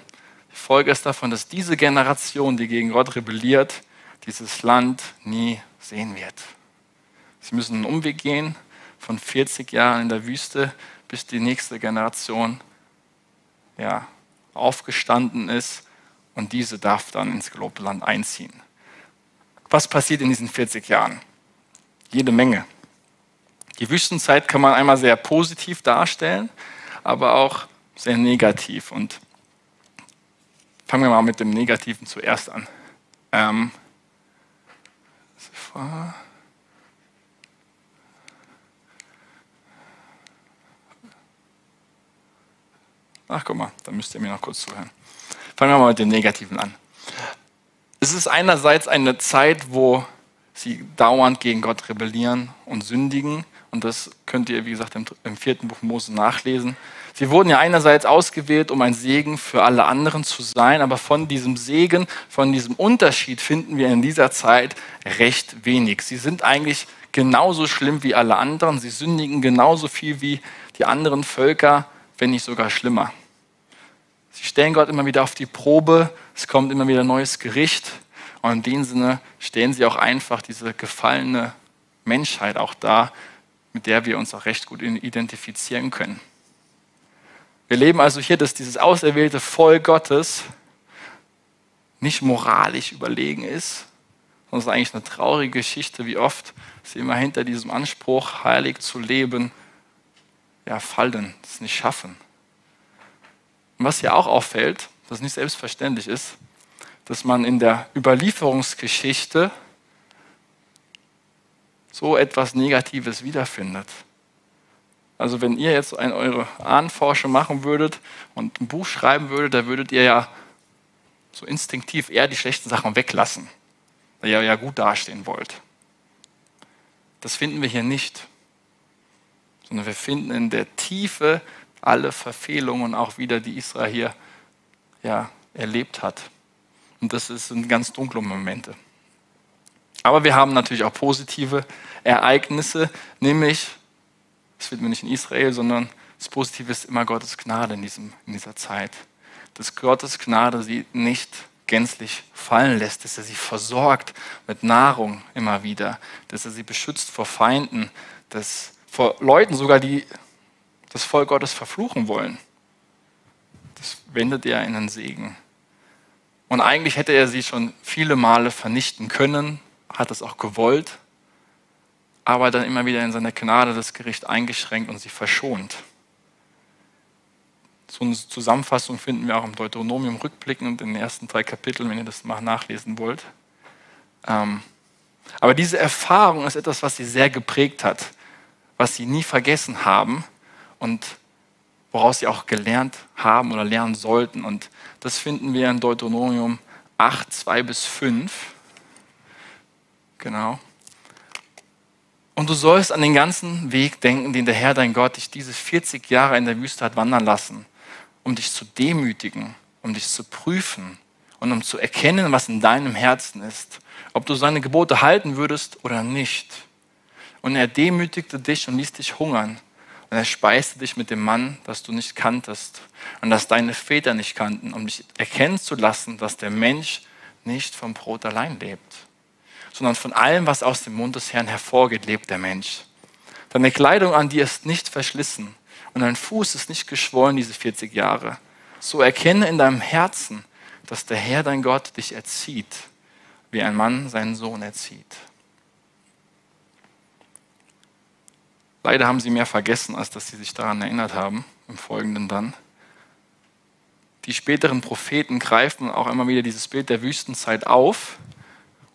Die Folge ist davon, dass diese Generation, die gegen Gott rebelliert, dieses Land nie sehen wird. Sie müssen einen Umweg gehen von 40 Jahren in der Wüste, bis die nächste Generation ja, aufgestanden ist und diese darf dann ins gelobte Land einziehen. Was passiert in diesen 40 Jahren? Jede Menge. Die Wüstenzeit kann man einmal sehr positiv darstellen, aber auch sehr negativ. Und fangen wir mal mit dem Negativen zuerst an. Ähm, Ach, guck mal, da müsst ihr mir noch kurz zuhören. Fangen wir mal mit dem Negativen an. Es ist einerseits eine Zeit, wo sie dauernd gegen Gott rebellieren und sündigen. Und das könnt ihr, wie gesagt, im, vierten Buch Mose nachlesen. Sie wurden ja einerseits ausgewählt, um ein Segen für alle anderen zu sein, aber von diesem Segen, von diesem Unterschied finden wir in dieser Zeit recht wenig. Sie sind eigentlich genauso schlimm wie alle anderen. Sie sündigen genauso viel wie die anderen Völker, wenn nicht sogar schlimmer. Sie stellen Gott immer wieder auf die Probe, es kommt immer wieder neues Gericht und in dem Sinne stellen sie auch einfach diese gefallene Menschheit auch da, mit der wir uns auch recht gut identifizieren können. Wir leben also hier, dass dieses auserwählte Volk Gottes nicht moralisch überlegen ist, sondern es ist eigentlich eine traurige Geschichte, wie oft sie immer hinter diesem Anspruch, heilig zu leben, ja, fallen, es nicht schaffen. Und was hier auch auffällt, das nicht selbstverständlich ist, dass man in der Überlieferungsgeschichte so etwas Negatives wiederfindet. Also wenn ihr jetzt eine, eure Ahnenforschung machen würdet und ein Buch schreiben würdet, da würdet ihr ja so instinktiv eher die schlechten Sachen weglassen, weil ihr ja gut dastehen wollt. Das finden wir hier nicht, sondern wir finden in der Tiefe alle Verfehlungen auch wieder, die Israel hier ja, erlebt hat. Und das sind ganz dunkle Momente. Aber wir haben natürlich auch positive Ereignisse, nämlich, es wird mir nicht in Israel, sondern das Positive ist immer Gottes Gnade in, diesem, in dieser Zeit. Dass Gottes Gnade sie nicht gänzlich fallen lässt, dass er sie versorgt mit Nahrung immer wieder, dass er sie beschützt vor Feinden, dass vor Leuten sogar, die das Volk Gottes verfluchen wollen. Das wendet er in einen Segen. Und eigentlich hätte er sie schon viele Male vernichten können, hat es auch gewollt, aber dann immer wieder in seiner Gnade das Gericht eingeschränkt und sie verschont. So eine Zusammenfassung finden wir auch im Deuteronomium rückblickend in den ersten drei Kapiteln, wenn ihr das mal nachlesen wollt. Ähm, aber diese Erfahrung ist etwas, was sie sehr geprägt hat, was sie nie vergessen haben und woraus sie auch gelernt haben oder lernen sollten. Und das finden wir in Deuteronomium 8, 2 bis 5. Genau. Und du sollst an den ganzen Weg denken, den der Herr dein Gott dich diese 40 Jahre in der Wüste hat wandern lassen, um dich zu demütigen, um dich zu prüfen und um zu erkennen, was in deinem Herzen ist, ob du seine Gebote halten würdest oder nicht. Und er demütigte dich und ließ dich hungern und er speiste dich mit dem Mann, das du nicht kanntest und das deine Väter nicht kannten, um dich erkennen zu lassen, dass der Mensch nicht vom Brot allein lebt, sondern von allem, was aus dem Mund des Herrn hervorgeht, lebt der Mensch. Deine Kleidung an dir ist nicht verschlissen und dein Fuß ist nicht geschwollen diese 40 Jahre. So erkenne in deinem Herzen, dass der Herr dein Gott dich erzieht, wie ein Mann seinen Sohn erzieht. Leider haben sie mehr vergessen, als dass sie sich daran erinnert haben, im Folgenden dann. Die späteren Propheten greifen auch immer wieder dieses Bild der Wüstenzeit auf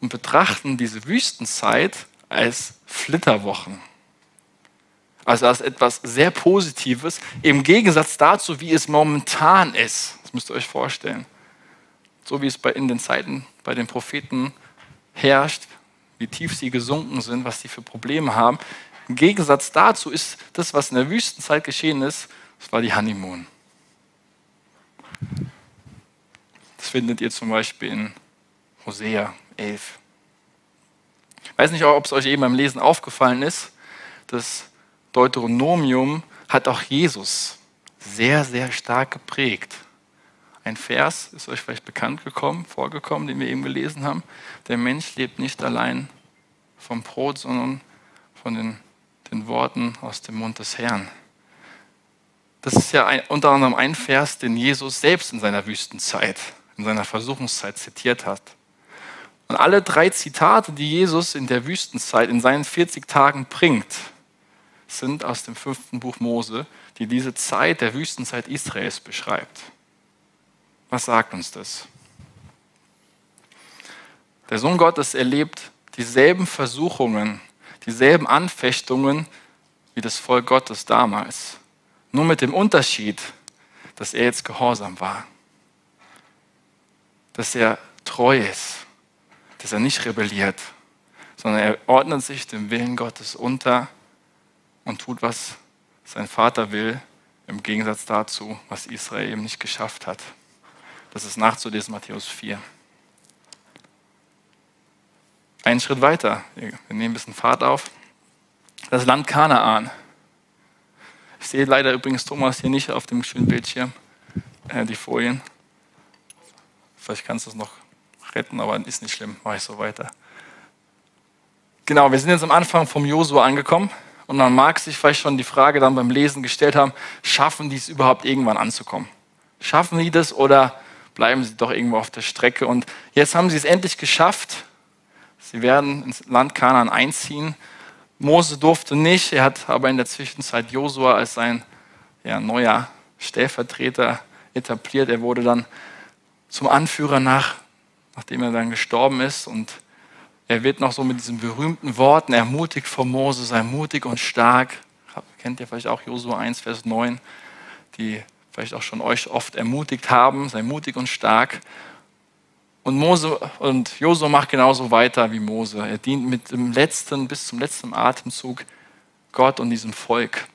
und betrachten diese Wüstenzeit als Flitterwochen. Also als etwas sehr Positives, im Gegensatz dazu, wie es momentan ist. Das müsst ihr euch vorstellen. So wie es in den Zeiten bei den Propheten herrscht, wie tief sie gesunken sind, was sie für Probleme haben. Im Gegensatz dazu ist das, was in der Wüstenzeit geschehen ist, das war die Honeymoon. Das findet ihr zum Beispiel in Hosea 11. Ich weiß nicht, ob es euch eben beim Lesen aufgefallen ist, das Deuteronomium hat auch Jesus sehr, sehr stark geprägt. Ein Vers ist euch vielleicht bekannt gekommen, vorgekommen, den wir eben gelesen haben. Der Mensch lebt nicht allein vom Brot, sondern von den, den Worten aus dem Mund des Herrn. Das ist ja ein, unter anderem ein Vers, den Jesus selbst in seiner Wüstenzeit, in seiner Versuchungszeit zitiert hat. Und alle drei Zitate, die Jesus in der Wüstenzeit, in seinen 40 Tagen bringt, sind aus dem fünften Buch Mose, die diese Zeit der Wüstenzeit Israels beschreibt. Was sagt uns das? Der Sohn Gottes erlebt dieselben Versuchungen, dieselben Anfechtungen wie das Volk Gottes damals. Nur mit dem Unterschied, dass er jetzt gehorsam war. Dass er treu ist. Dass er nicht rebelliert, sondern er ordnet sich dem Willen Gottes unter und tut, was sein Vater will, im Gegensatz dazu, was Israel eben nicht geschafft hat. Das ist nachzulesen, Matthäus 4. Einen Schritt weiter, wir nehmen ein bisschen Fahrt auf. Das Land Kanaan. Ich sehe leider übrigens Thomas hier nicht auf dem schönen Bildschirm, äh, die Folien. Vielleicht kannst du es noch retten, aber ist nicht schlimm, mache ich so weiter. Genau, wir sind jetzt am Anfang vom Josua angekommen und man mag sich vielleicht schon die Frage dann beim Lesen gestellt haben, schaffen die es überhaupt irgendwann anzukommen? Schaffen die das oder bleiben sie doch irgendwo auf der Strecke? Und jetzt haben sie es endlich geschafft. Sie werden ins Land Kanaan einziehen Mose durfte nicht, er hat aber in der Zwischenzeit Josua als sein ja, neuer Stellvertreter etabliert. Er wurde dann zum Anführer nach, nachdem er dann gestorben ist. Und er wird noch so mit diesen berühmten Worten ermutigt von Mose, sei mutig und stark. Kennt ihr vielleicht auch Josua 1, Vers 9, die vielleicht auch schon euch oft ermutigt haben, sei mutig und stark. Und Mose und Josua macht genauso weiter wie Mose. Er dient mit dem letzten, bis zum letzten Atemzug Gott und diesem Volk.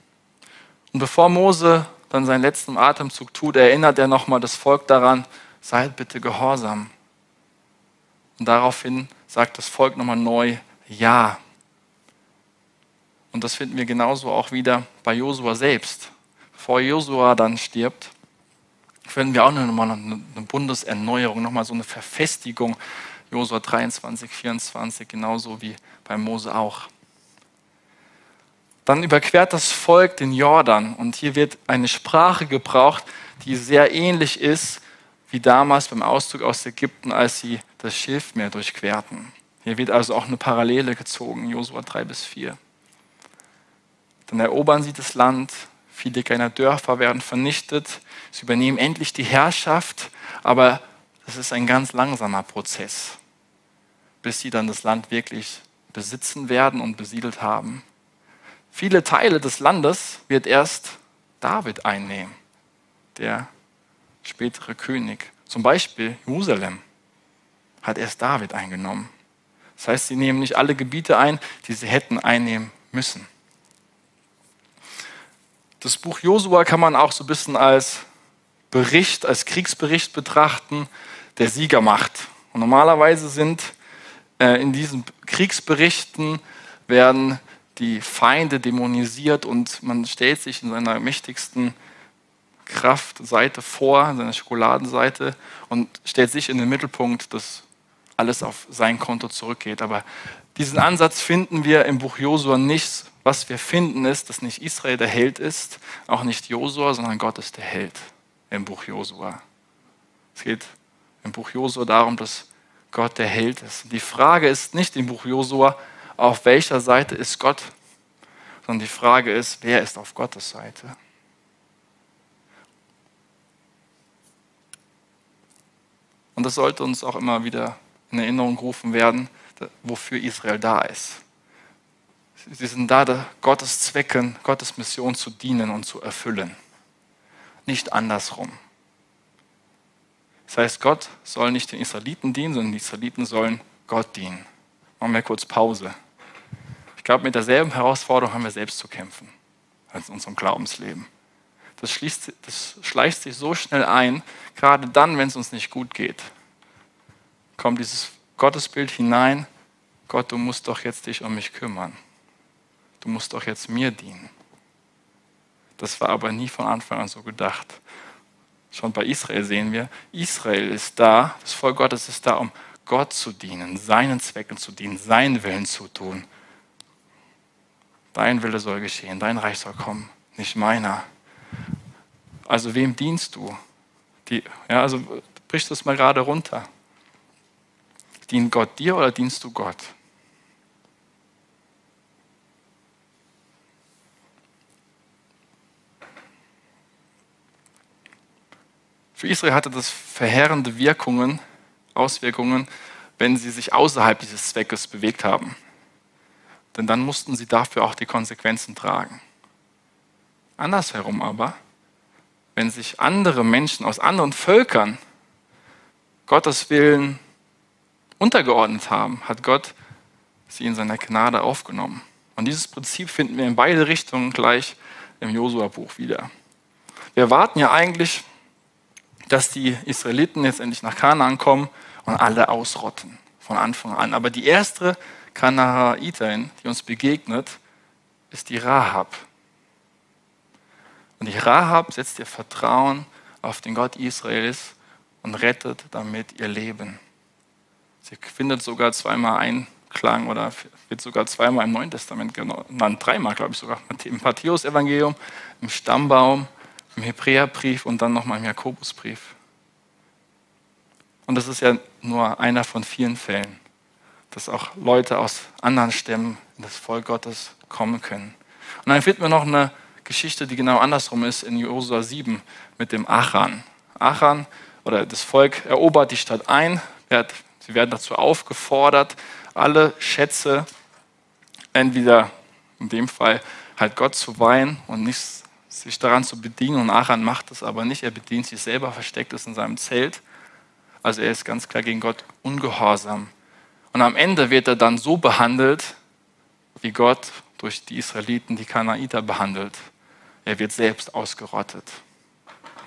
Und bevor Mose dann seinen letzten Atemzug tut, erinnert er nochmal das Volk daran, seid bitte gehorsam. Und daraufhin sagt das Volk nochmal neu, ja. Und das finden wir genauso auch wieder bei Josua selbst. Bevor Josua dann stirbt, finden wir auch nochmal eine Bundeserneuerung, nochmal so eine Verfestigung. Josua 23, 24, genauso wie bei Mose auch. Dann überquert das Volk den Jordan und hier wird eine Sprache gebraucht, die sehr ähnlich ist wie damals beim Auszug aus Ägypten, als sie das Schilfmeer durchquerten. Hier wird also auch eine Parallele gezogen, Josua 3 bis 4. Dann erobern sie das Land, viele kleine Dörfer werden vernichtet, Sie übernehmen endlich die Herrschaft, aber das ist ein ganz langsamer Prozess, bis sie dann das Land wirklich besitzen werden und besiedelt haben. Viele Teile des Landes wird erst David einnehmen, der spätere König. Zum Beispiel Jerusalem hat erst David eingenommen. Das heißt, sie nehmen nicht alle Gebiete ein, die sie hätten einnehmen müssen. Das Buch Josua kann man auch so ein bisschen als Bericht, als Kriegsbericht betrachten, der Siegermacht. Und normalerweise sind äh, in diesen Kriegsberichten werden die Feinde dämonisiert und man stellt sich in seiner mächtigsten Kraftseite vor, in seiner Schokoladenseite und stellt sich in den Mittelpunkt, dass alles auf sein Konto zurückgeht. Aber diesen Ansatz finden wir im Buch Josua nicht. Was wir finden ist, dass nicht Israel der Held ist, auch nicht Josua, sondern Gott ist der Held im Buch Josua. Es geht im Buch Josua darum, dass Gott der Held ist. Die Frage ist nicht im Buch Josua, auf welcher Seite ist Gott, sondern die Frage ist, wer ist auf Gottes Seite? Und das sollte uns auch immer wieder in Erinnerung gerufen werden, wofür Israel da ist. Sie sind da, Gottes Zwecken, Gottes Mission zu dienen und zu erfüllen nicht andersrum. Das heißt, Gott soll nicht den Israeliten dienen, sondern die Israeliten sollen Gott dienen. Machen wir kurz Pause. Ich glaube, mit derselben Herausforderung haben wir selbst zu kämpfen als in unserem Glaubensleben. Das, schließt, das schleicht sich so schnell ein, gerade dann, wenn es uns nicht gut geht, kommt dieses Gottesbild hinein, Gott, du musst doch jetzt dich um mich kümmern. Du musst doch jetzt mir dienen. Das war aber nie von Anfang an so gedacht. Schon bei Israel sehen wir, Israel ist da, das Volk Gottes ist da, um Gott zu dienen, seinen Zwecken zu dienen, seinen Willen zu tun. Dein Wille soll geschehen, dein Reich soll kommen, nicht meiner. Also wem dienst du? Die, ja, also brich das mal gerade runter. Dient Gott dir oder dienst du Gott? Für Israel hatte das verheerende Wirkungen, Auswirkungen, wenn sie sich außerhalb dieses Zweckes bewegt haben. Denn dann mussten sie dafür auch die Konsequenzen tragen. Andersherum aber, wenn sich andere Menschen aus anderen Völkern Gottes Willen untergeordnet haben, hat Gott sie in seiner Gnade aufgenommen. Und dieses Prinzip finden wir in beide Richtungen gleich im Josua-Buch wieder. Wir warten ja eigentlich dass die Israeliten jetzt endlich nach Kanaan kommen und alle ausrotten von Anfang an. Aber die erste Kanaaniterin, die uns begegnet, ist die Rahab. Und die Rahab setzt ihr Vertrauen auf den Gott Israels und rettet damit ihr Leben. Sie findet sogar zweimal Einklang oder wird sogar zweimal im Neuen Testament genannt, dreimal glaube ich sogar, im Matthäus-Evangelium, im Stammbaum im Hebräerbrief und dann nochmal im Jakobusbrief. Und das ist ja nur einer von vielen Fällen, dass auch Leute aus anderen Stämmen in das Volk Gottes kommen können. Und dann finden wir noch eine Geschichte, die genau andersrum ist, in Josua 7 mit dem Achan. Achan oder das Volk erobert die Stadt ein. Sie werden dazu aufgefordert, alle Schätze entweder in dem Fall halt Gott zu weihen und nicht sich daran zu bedienen. Und Achan macht es aber nicht. Er bedient sich selber, versteckt es in seinem Zelt. Also er ist ganz klar gegen Gott ungehorsam. Und am Ende wird er dann so behandelt, wie Gott durch die Israeliten, die Kanaiter behandelt. Er wird selbst ausgerottet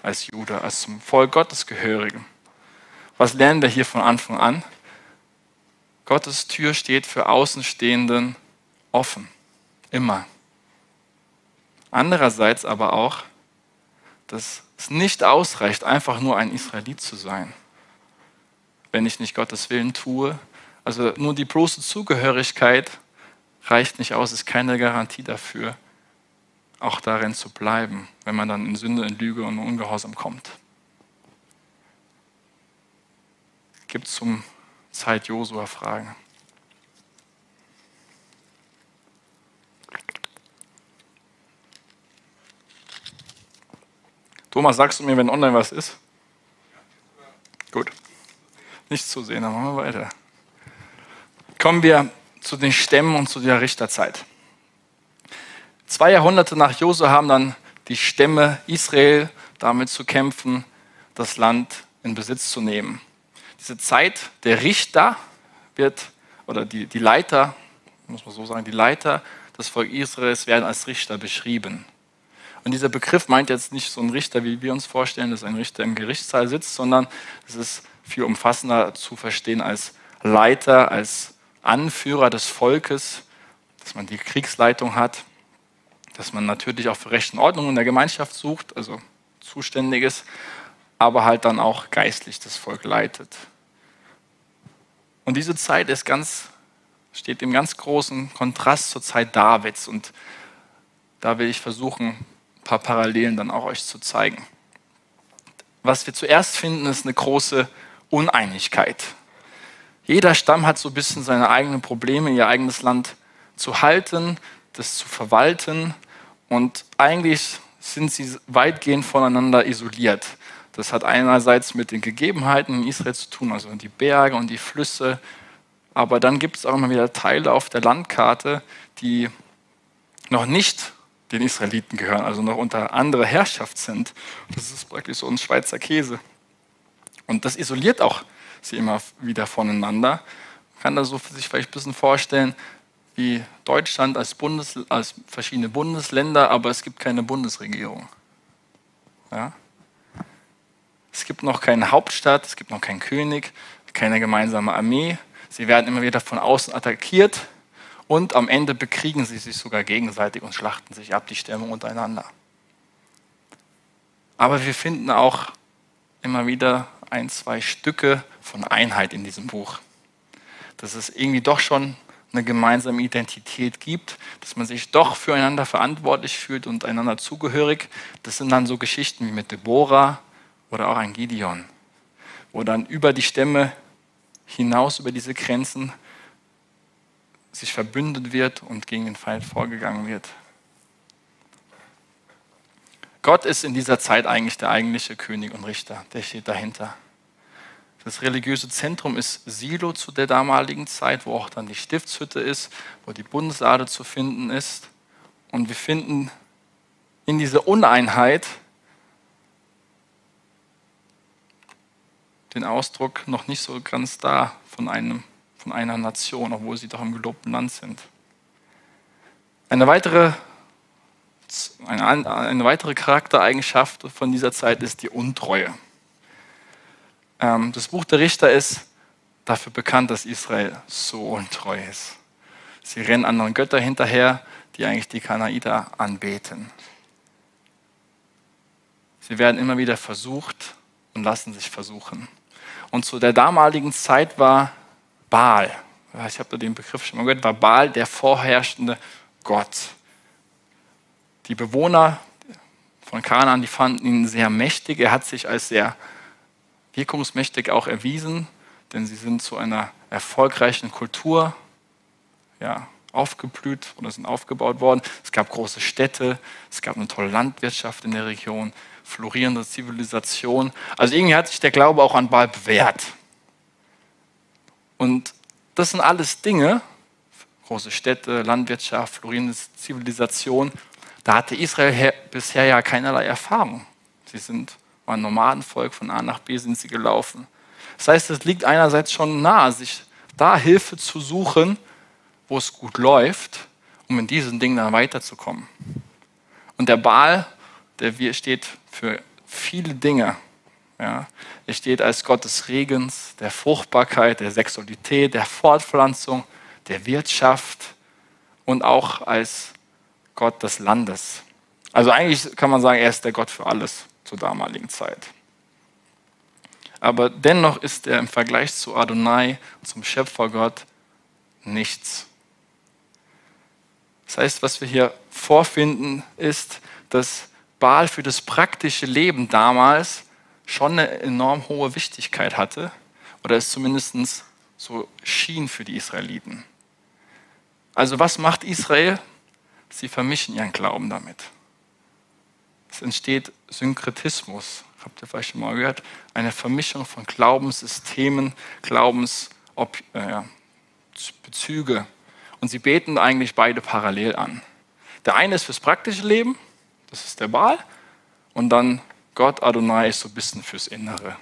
als Jude, als zum Volk Gottes gehörigen. Was lernen wir hier von Anfang an? Gottes Tür steht für Außenstehenden offen. Immer. Andererseits aber auch, dass es nicht ausreicht, einfach nur ein Israelit zu sein, wenn ich nicht Gottes Willen tue. Also nur die bloße Zugehörigkeit reicht nicht aus, ist keine Garantie dafür, auch darin zu bleiben, wenn man dann in Sünde, in Lüge und Ungehorsam kommt. Gibt es zum Zeit Josua Fragen? Thomas, sagst du mir, wenn online was ist? Gut. Nichts zu sehen, dann machen wir weiter. Kommen wir zu den Stämmen und zu der Richterzeit. Zwei Jahrhunderte nach Josua haben dann die Stämme Israel damit zu kämpfen, das Land in Besitz zu nehmen. Diese Zeit der Richter wird, oder die, die Leiter, muss man so sagen, die Leiter des Volk Israels werden als Richter beschrieben. Und dieser Begriff meint jetzt nicht so einen Richter, wie wir uns vorstellen, dass ein Richter im Gerichtssaal sitzt, sondern es ist viel umfassender zu verstehen als Leiter, als Anführer des Volkes, dass man die Kriegsleitung hat, dass man natürlich auch für Recht und Ordnung in der Gemeinschaft sucht, also zuständig ist, aber halt dann auch geistlich das Volk leitet. Und diese Zeit ist ganz, steht im ganz großen Kontrast zur Zeit Davids. Und da will ich versuchen, paar Parallelen dann auch euch zu zeigen. Was wir zuerst finden, ist eine große Uneinigkeit. Jeder Stamm hat so ein bisschen seine eigenen Probleme, ihr eigenes Land zu halten, das zu verwalten und eigentlich sind sie weitgehend voneinander isoliert. Das hat einerseits mit den Gegebenheiten in Israel zu tun, also die Berge und die Flüsse, aber dann gibt es auch immer wieder Teile auf der Landkarte, die noch nicht den Israeliten gehören, also noch unter anderer Herrschaft sind. Das ist praktisch so ein Schweizer Käse. Und das isoliert auch sie immer wieder voneinander. Man kann da so sich vielleicht ein bisschen vorstellen, wie Deutschland als, Bundes, als verschiedene Bundesländer, aber es gibt keine Bundesregierung. Ja? Es gibt noch keine Hauptstadt, es gibt noch keinen König, keine gemeinsame Armee. Sie werden immer wieder von außen attackiert und am Ende bekriegen sie sich sogar gegenseitig und schlachten sich ab, die Stämme untereinander. Aber wir finden auch immer wieder ein, zwei Stücke von Einheit in diesem Buch. Dass es irgendwie doch schon eine gemeinsame Identität gibt, dass man sich doch füreinander verantwortlich fühlt und einander zugehörig. Das sind dann so Geschichten wie mit Deborah oder auch ein Gideon, wo dann über die Stämme hinaus, über diese Grenzen sich verbündet wird und gegen den Feind vorgegangen wird. Gott ist in dieser Zeit eigentlich der eigentliche König und Richter, der steht dahinter. Das religiöse Zentrum ist Silo zu der damaligen Zeit, wo auch dann die Stiftshütte ist, wo die Bundeslade zu finden ist. Und wir finden in dieser Uneinheit den Ausdruck noch nicht so ganz da von, einem, von einer Nation, obwohl sie doch im gelobten Land sind. Eine weitere, eine, eine weitere Charaktereigenschaft von dieser Zeit ist die Untreue. Ähm, das Buch der Richter ist dafür bekannt, dass Israel so untreu ist. Sie rennen anderen Götter hinterher, die eigentlich die Kanaiter anbeten. Sie werden immer wieder versucht und lassen sich versuchen. Und zu der damaligen Zeit war Baal, ich habe den Begriff schon mal gehört, war Baal der vorherrschende Gott. Die Bewohner von Kanaan, die fanden ihn sehr mächtig. Er hat sich als sehr wirkungsmächtig auch erwiesen, denn sie sind zu einer erfolgreichen Kultur ja, aufgeblüht oder sind aufgebaut worden. Es gab große Städte, es gab eine tolle Landwirtschaft in der Region, florierende Zivilisation. Also irgendwie hat sich der Glaube auch an Baal bewährt. Und das sind alles Dinge, große Städte, Landwirtschaft, florierende Zivilisation, da hatte Israel bisher ja keinerlei Erfahrung. Sie sind ein Nomadenvolk, von A nach B sind sie gelaufen. Das heißt, es liegt einerseits schon nahe, sich da Hilfe zu suchen, wo es gut läuft, um in diesen Dingen dann weiterzukommen. Und der Baal, der steht für viele Dinge. Ja. Er steht als Gott des Regens, der Fruchtbarkeit, der Sexualität, der Fortpflanzung, der Wirtschaft und auch als Gott des Landes. Also eigentlich kann man sagen, er ist der Gott für alles zur damaligen Zeit. Aber dennoch ist er im Vergleich zu Adonai, zum Schöpfergott, nichts. Das heißt, was wir hier vorfinden, ist, dass Baal für das praktische Leben damals schon eine enorm hohe Wichtigkeit hatte, oder es zumindest so schien für die Israeliten. Also was macht Israel? Sie vermischen ihren Glauben damit. Es entsteht Synkretismus, habt ihr vielleicht schon mal gehört, eine Vermischung von Glaubenssystemen, Glaubensbezüge. Äh, Und sie beten eigentlich beide parallel an. Der eine ist fürs praktische Leben, das ist der Baal, und dann Gott Adonai ist so ein bisschen fürs Innere,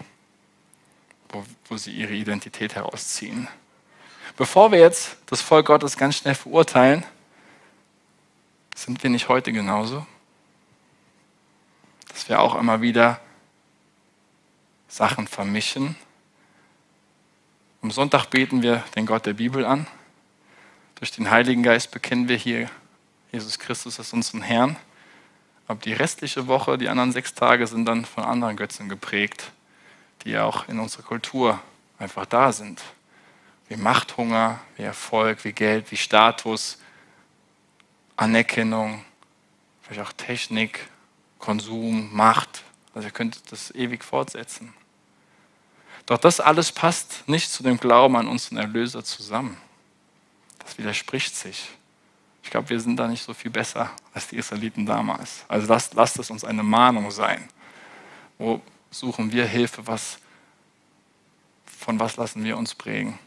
wo, wo sie ihre Identität herausziehen. Bevor wir jetzt das Volk Gottes ganz schnell verurteilen, sind wir nicht heute genauso? dass wir auch immer wieder Sachen vermischen. Am Sonntag beten wir den Gott der Bibel an. Durch den Heiligen Geist bekennen wir hier Jesus Christus als unseren Herrn. Aber die restliche Woche, die anderen sechs Tage, sind dann von anderen Götzen geprägt, die auch in unserer Kultur einfach da sind. Wie Machthunger, wie Erfolg, wie Geld, wie Status, Anerkennung, vielleicht auch Technik, Konsum, Macht. Also ihr könnt das ewig fortsetzen. Doch das alles passt nicht zu dem Glauben an unseren Erlöser zusammen. Das widerspricht sich. Ich glaube, wir sind da nicht so viel besser als die Israeliten damals. Also lasst, lasst es uns eine Mahnung sein. Wo suchen wir Hilfe? Was, von was lassen wir uns prägen?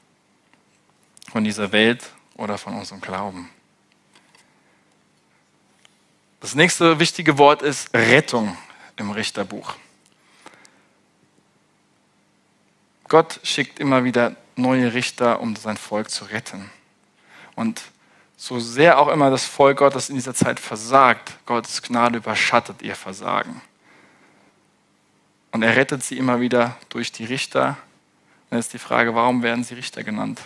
Von dieser Welt oder von unserem Glauben? Das nächste wichtige Wort ist Rettung im Richterbuch. Gott schickt immer wieder neue Richter, um sein Volk zu retten. Und so sehr auch immer das Volk Gottes in dieser Zeit versagt, Gottes Gnade überschattet ihr Versagen. Und er rettet sie immer wieder durch die Richter. Dann ist die Frage, warum werden sie Richter genannt?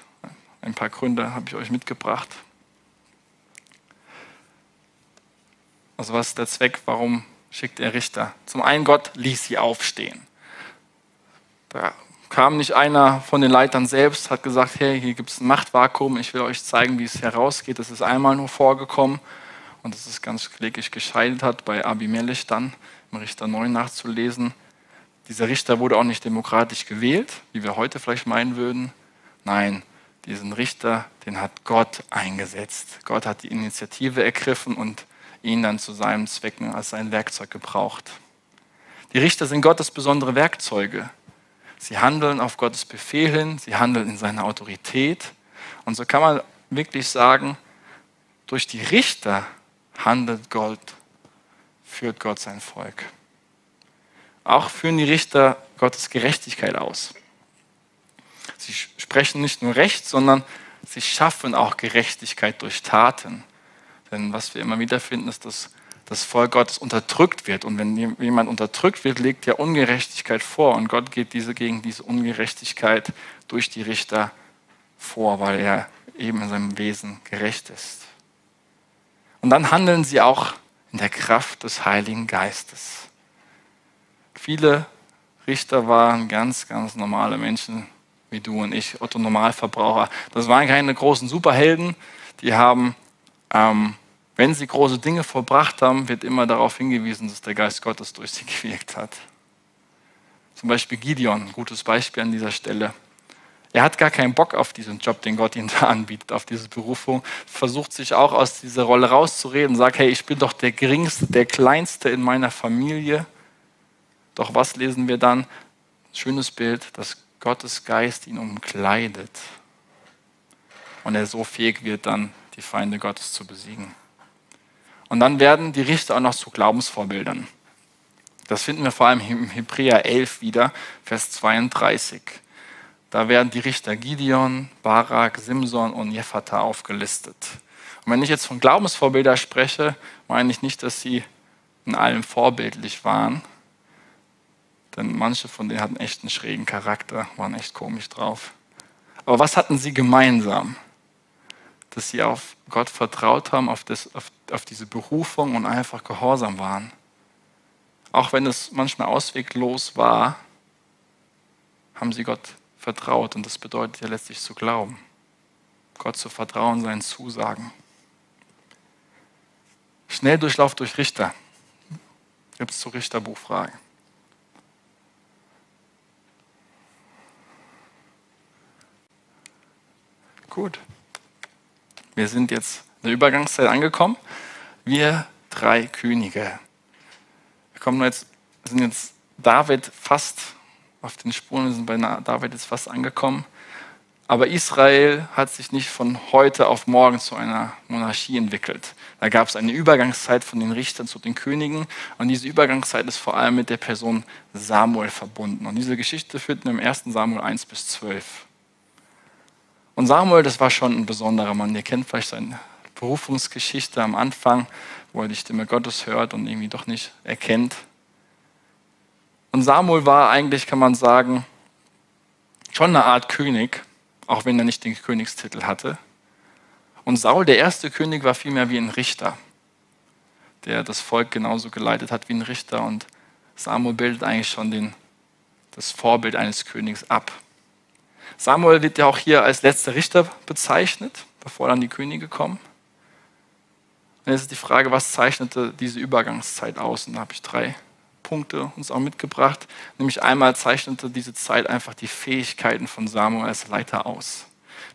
Ein paar Gründe habe ich euch mitgebracht. Also was ist der Zweck? Warum schickt er Richter? Zum einen, Gott ließ sie aufstehen. Da kam nicht einer von den Leitern selbst, hat gesagt, hey, hier gibt es ein Machtvakuum, ich will euch zeigen, wie es herausgeht. Das ist einmal nur vorgekommen und dass es ganz kläglich gescheitert hat, bei Abimelech dann im Richter 9 nachzulesen. Dieser Richter wurde auch nicht demokratisch gewählt, wie wir heute vielleicht meinen würden. Nein, diesen Richter, den hat Gott eingesetzt. Gott hat die Initiative ergriffen und ihn dann zu seinem Zwecken als sein Werkzeug gebraucht. Die Richter sind Gottes besondere Werkzeuge. Sie handeln auf Gottes Befehl hin, sie handeln in seiner Autorität. Und so kann man wirklich sagen, durch die Richter handelt Gott, führt Gott sein Volk. Auch führen die Richter Gottes Gerechtigkeit aus. Sie sprechen nicht nur Recht, sondern sie schaffen auch Gerechtigkeit durch Taten. Denn was wir immer wieder finden, ist, dass das Volk Gottes unterdrückt wird. Und wenn jemand unterdrückt wird, legt er Ungerechtigkeit vor. Und Gott geht diese, gegen diese Ungerechtigkeit durch die Richter vor, weil er eben in seinem Wesen gerecht ist. Und dann handeln sie auch in der Kraft des Heiligen Geistes. Viele Richter waren ganz, ganz normale Menschen wie du und ich, Otto Normalverbraucher. Das waren keine großen Superhelden, die haben ähm, wenn sie große Dinge vollbracht haben, wird immer darauf hingewiesen, dass der Geist Gottes durch sie [laughs] gewirkt hat. Zum Beispiel Gideon, ein gutes Beispiel an dieser Stelle. Er hat gar keinen Bock auf diesen Job, den Gott ihm da [laughs] anbietet, auf diese Berufung, versucht sich auch aus dieser Rolle rauszureden, sagt, hey, ich bin doch der Geringste, der Kleinste in meiner Familie. Doch was lesen wir dann? Schönes Bild, dass Gottes Geist ihn umkleidet und er so fähig wird, dann die Feinde Gottes zu besiegen. Und dann werden die Richter auch noch zu Glaubensvorbildern. Das finden wir vor allem im Hebräer 11 wieder, Vers 32. Da werden die Richter Gideon, Barak, Simson und Jephthah aufgelistet. Und wenn ich jetzt von Glaubensvorbildern spreche, meine ich nicht, dass sie in allem vorbildlich waren, denn manche von denen hatten echt einen schrägen Charakter, waren echt komisch drauf. Aber was hatten sie gemeinsam? Dass sie auf Gott vertraut haben, auf, das, auf, auf diese Berufung und einfach gehorsam waren. Auch wenn es manchmal ausweglos war, haben sie Gott vertraut und das bedeutet ja letztlich zu glauben. Gott zu vertrauen, seinen Zusagen. Schnelldurchlauf durch Richter. Gibt es zur Richterbuchfrage. Gut. Wir sind jetzt in der Übergangszeit angekommen. Wir drei Könige. Wir kommen jetzt, sind jetzt David fast auf den Spuren, wir sind bei David jetzt fast angekommen. Aber Israel hat sich nicht von heute auf morgen zu einer Monarchie entwickelt. Da gab es eine Übergangszeit von den Richtern zu den Königen und diese Übergangszeit ist vor allem mit der Person Samuel verbunden. Und diese Geschichte finden wir im 1. Samuel 1 bis 12. Und Samuel, das war schon ein besonderer Mann. Ihr kennt vielleicht seine Berufungsgeschichte am Anfang, wo er die Stimme Gottes hört und irgendwie doch nicht erkennt. Und Samuel war eigentlich, kann man sagen, schon eine Art König, auch wenn er nicht den Königstitel hatte. Und Saul, der erste König, war vielmehr wie ein Richter, der das Volk genauso geleitet hat wie ein Richter. Und Samuel bildet eigentlich schon den, das Vorbild eines Königs ab. Samuel wird ja auch hier als letzter Richter bezeichnet, bevor dann die Könige kommen. Und jetzt ist die Frage, was zeichnete diese Übergangszeit aus? Und da habe ich drei Punkte uns auch mitgebracht. Nämlich einmal zeichnete diese Zeit einfach die Fähigkeiten von Samuel als Leiter aus.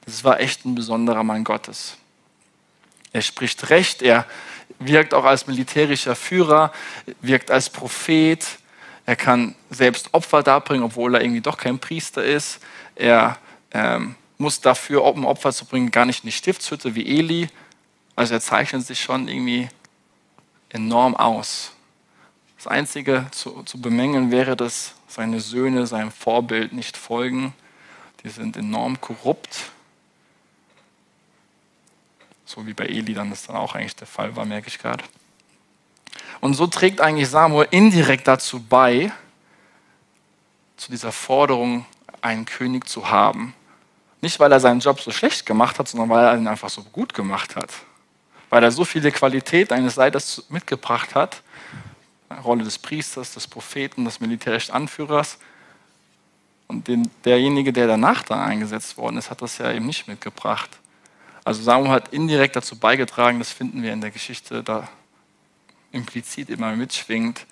Das war echt ein besonderer Mann Gottes. Er spricht Recht, er wirkt auch als militärischer Führer, wirkt als Prophet, er kann selbst Opfer darbringen, obwohl er irgendwie doch kein Priester ist. Er ähm, muss dafür, um Opfer zu bringen, gar nicht in die Stiftshütte wie Eli. Also er zeichnet sich schon irgendwie enorm aus. Das Einzige zu, zu bemängeln wäre, dass seine Söhne seinem Vorbild nicht folgen. Die sind enorm korrupt. So wie bei Eli dann das dann auch eigentlich der Fall war, merke ich gerade. Und so trägt eigentlich Samuel indirekt dazu bei, zu dieser Forderung, einen König zu haben, Nicht, weil er seinen Job so schlecht gemacht hat, sondern weil er ihn einfach so gut gemacht hat. Weil er so viele Qualität eines Leiters mitgebracht hat, Rolle des Priesters, des Propheten, des militärischen Anführers. Und den, derjenige, der danach dann eingesetzt worden ist, hat das ja eben nicht mitgebracht. Also Samuel hat indirekt dazu beigetragen, das finden wir in der Geschichte, da implizit immer mitschwingt,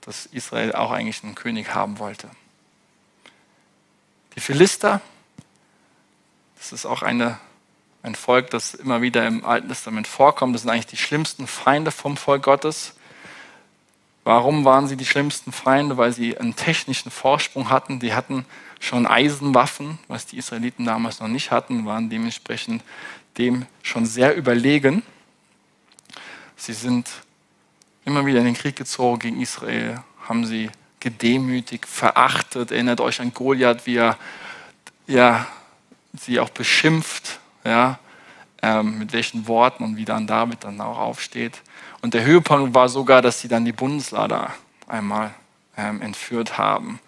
dass Israel auch eigentlich einen König haben wollte. Die Philister, das ist auch eine, ein Volk, das immer wieder im Alten Testament vorkommt. Das sind eigentlich die schlimmsten Feinde vom Volk Gottes. Warum waren sie die schlimmsten Feinde? Weil sie einen technischen Vorsprung hatten. Die hatten schon Eisenwaffen, was die Israeliten damals noch nicht hatten, waren dementsprechend dem schon sehr überlegen. Sie sind immer wieder in den Krieg gezogen gegen Israel, haben sie gedemütigt, verachtet. Erinnert euch an Goliath, wie er ja, sie auch beschimpft, ja, ähm, mit welchen Worten und wie dann David dann auch aufsteht. Und der Höhepunkt war sogar, dass sie dann die Bundeslader einmal ähm, entführt haben.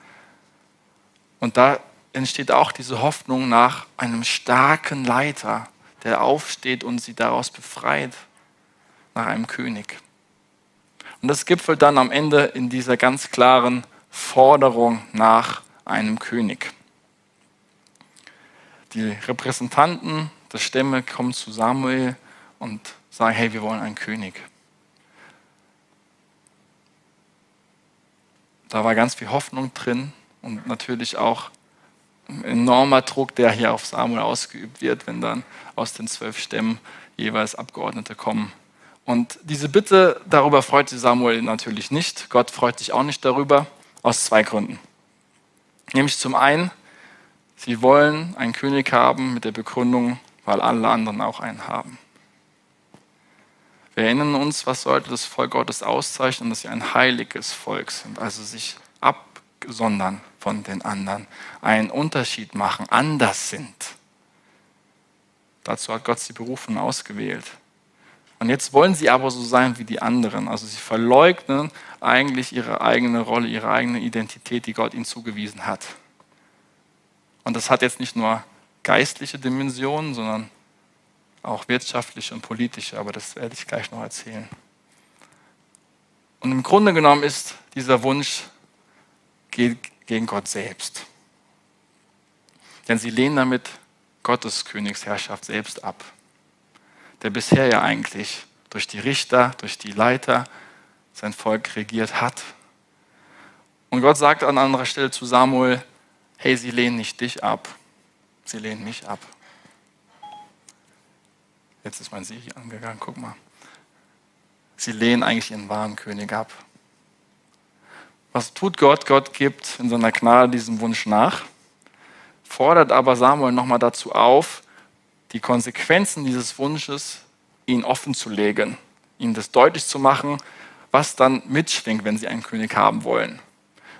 Und da entsteht auch diese Hoffnung nach einem starken Leiter, der aufsteht und sie daraus befreit, nach einem König. Und das gipfelt dann am Ende in dieser ganz klaren Forderung nach einem König. Die Repräsentanten der Stämme kommen zu Samuel und sagen, hey, wir wollen einen König. Da war ganz viel Hoffnung drin und natürlich auch ein enormer Druck, der hier auf Samuel ausgeübt wird, wenn dann aus den zwölf Stämmen jeweils Abgeordnete kommen. Und diese Bitte, darüber freut sich Samuel natürlich nicht. Gott freut sich auch nicht darüber, aus zwei Gründen. Nämlich zum einen, sie wollen einen König haben mit der Begründung, weil alle anderen auch einen haben. Wir erinnern uns, was sollte das Volk Gottes auszeichnen, dass sie ein heiliges Volk sind, also sich absondern von den anderen, einen Unterschied machen, anders sind. Dazu hat Gott sie berufen ausgewählt. Und jetzt wollen sie aber so sein wie die anderen. Also sie verleugnen eigentlich ihre eigene Rolle, ihre eigene Identität, die Gott ihnen zugewiesen hat. Und das hat jetzt nicht nur geistliche Dimensionen, sondern auch wirtschaftliche und politische, aber das werde ich gleich noch erzählen. Und im Grunde genommen ist dieser Wunsch gegen Gott selbst. Denn sie lehnen damit Gottes Königsherrschaft selbst ab, der bisher ja eigentlich durch die Richter, durch die Leiter sein Volk regiert hat. Und Gott sagt an anderer Stelle zu Samuel, hey, sie lehnen nicht dich ab, sie lehnen mich ab. Jetzt ist mein Sieg angegangen, guck mal. Sie lehnen eigentlich ihren wahren König ab. Was tut Gott? Gott gibt in seiner Gnade diesem Wunsch nach fordert aber Samuel nochmal dazu auf, die Konsequenzen dieses Wunsches ihn offen zu legen, ihnen das deutlich zu machen, was dann mitschwingt, wenn sie einen König haben wollen.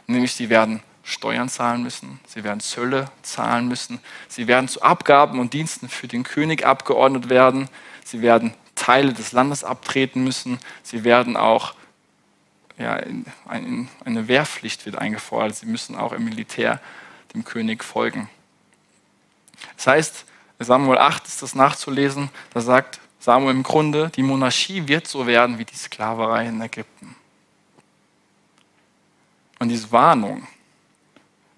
Nämlich sie werden Steuern zahlen müssen, sie werden Zölle zahlen müssen, sie werden zu Abgaben und Diensten für den König abgeordnet werden, sie werden Teile des Landes abtreten müssen, sie werden auch ja, eine Wehrpflicht wird eingefordert, sie müssen auch im Militär dem König folgen. Das heißt, Samuel 8 ist das nachzulesen, da sagt Samuel im Grunde, die Monarchie wird so werden wie die Sklaverei in Ägypten. Und diese Warnung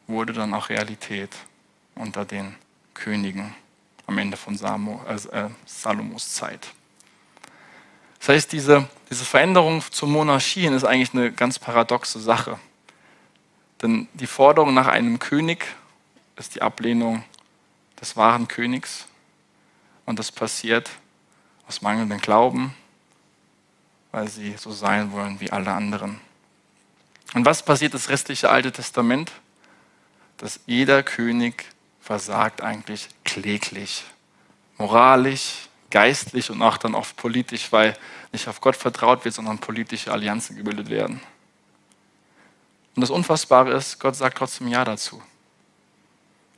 wurde dann auch Realität unter den Königen am Ende von Samuel, äh, Salomos Zeit. Das heißt, diese, diese Veränderung zur Monarchie ist eigentlich eine ganz paradoxe Sache. Denn die Forderung nach einem König ist die Ablehnung des wahren Königs. Und das passiert aus mangelndem Glauben, weil sie so sein wollen wie alle anderen. Und was passiert das restliche Alte Testament? Dass jeder König versagt eigentlich kläglich, moralisch, geistlich und auch dann oft politisch, weil nicht auf Gott vertraut wird, sondern politische Allianzen gebildet werden. Und das Unfassbare ist, Gott sagt trotzdem Ja dazu.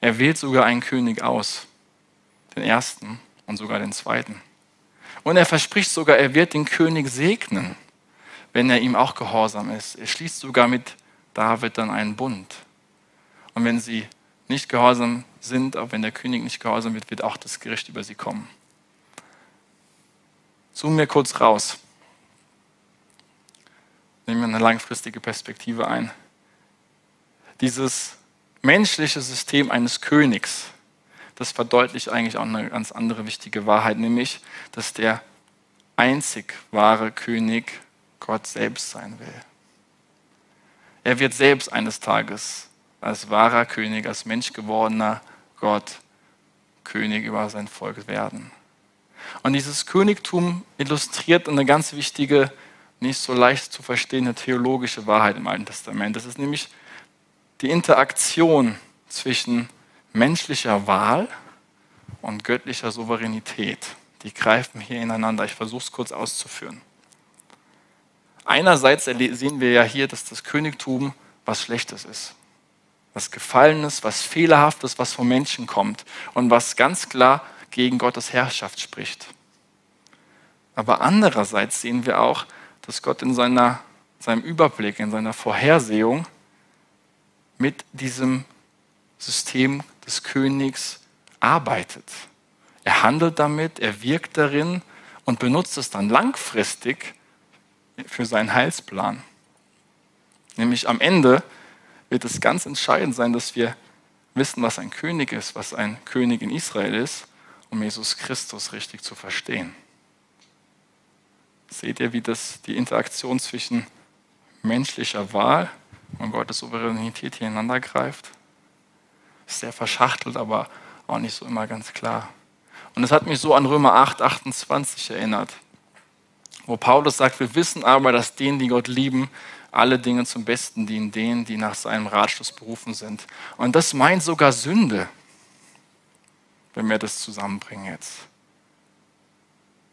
Er wählt sogar einen König aus, den ersten und sogar den zweiten. Und er verspricht sogar, er wird den König segnen, wenn er ihm auch gehorsam ist. Er schließt sogar mit David dann einen Bund. Und wenn sie nicht gehorsam sind, auch wenn der König nicht gehorsam wird, wird auch das Gericht über sie kommen. Zoom mir kurz raus. Nehmen wir eine langfristige Perspektive ein. Dieses menschliche System eines Königs, das verdeutlicht eigentlich auch eine ganz andere wichtige Wahrheit, nämlich, dass der einzig wahre König Gott selbst sein will. Er wird selbst eines Tages als wahrer König, als menschgewordener Gott König über sein Volk werden. Und dieses Königtum illustriert eine ganz wichtige, nicht so leicht zu verstehende theologische Wahrheit im Alten Testament. Das ist nämlich die Interaktion zwischen menschlicher Wahl und göttlicher Souveränität. Die greifen hier ineinander. Ich versuche es kurz auszuführen. Einerseits sehen wir ja hier, dass das Königtum was Schlechtes ist. Was Gefallenes, was Fehlerhaftes, was vom Menschen kommt und was ganz klar gegen Gottes Herrschaft spricht. Aber andererseits sehen wir auch, dass Gott in seiner, seinem Überblick, in seiner Vorhersehung mit diesem System des Königs arbeitet. Er handelt damit, er wirkt darin und benutzt es dann langfristig für seinen Heilsplan. Nämlich am Ende wird es ganz entscheidend sein, dass wir wissen, was ein König ist, was ein König in Israel ist, um Jesus Christus richtig zu verstehen. Seht ihr, wie das die Interaktion zwischen menschlicher Wahl und Gottes Souveränität hier ineinander greift? Ist sehr verschachtelt, aber auch nicht so immer ganz klar. Und es hat mich so an Römer 8, 28 erinnert, wo Paulus sagt, wir wissen aber, dass denen, die Gott lieben, alle Dinge zum Besten dienen, denen, die nach seinem Ratschluss berufen sind. Und das meint sogar Sünde, wenn wir das zusammenbringen jetzt.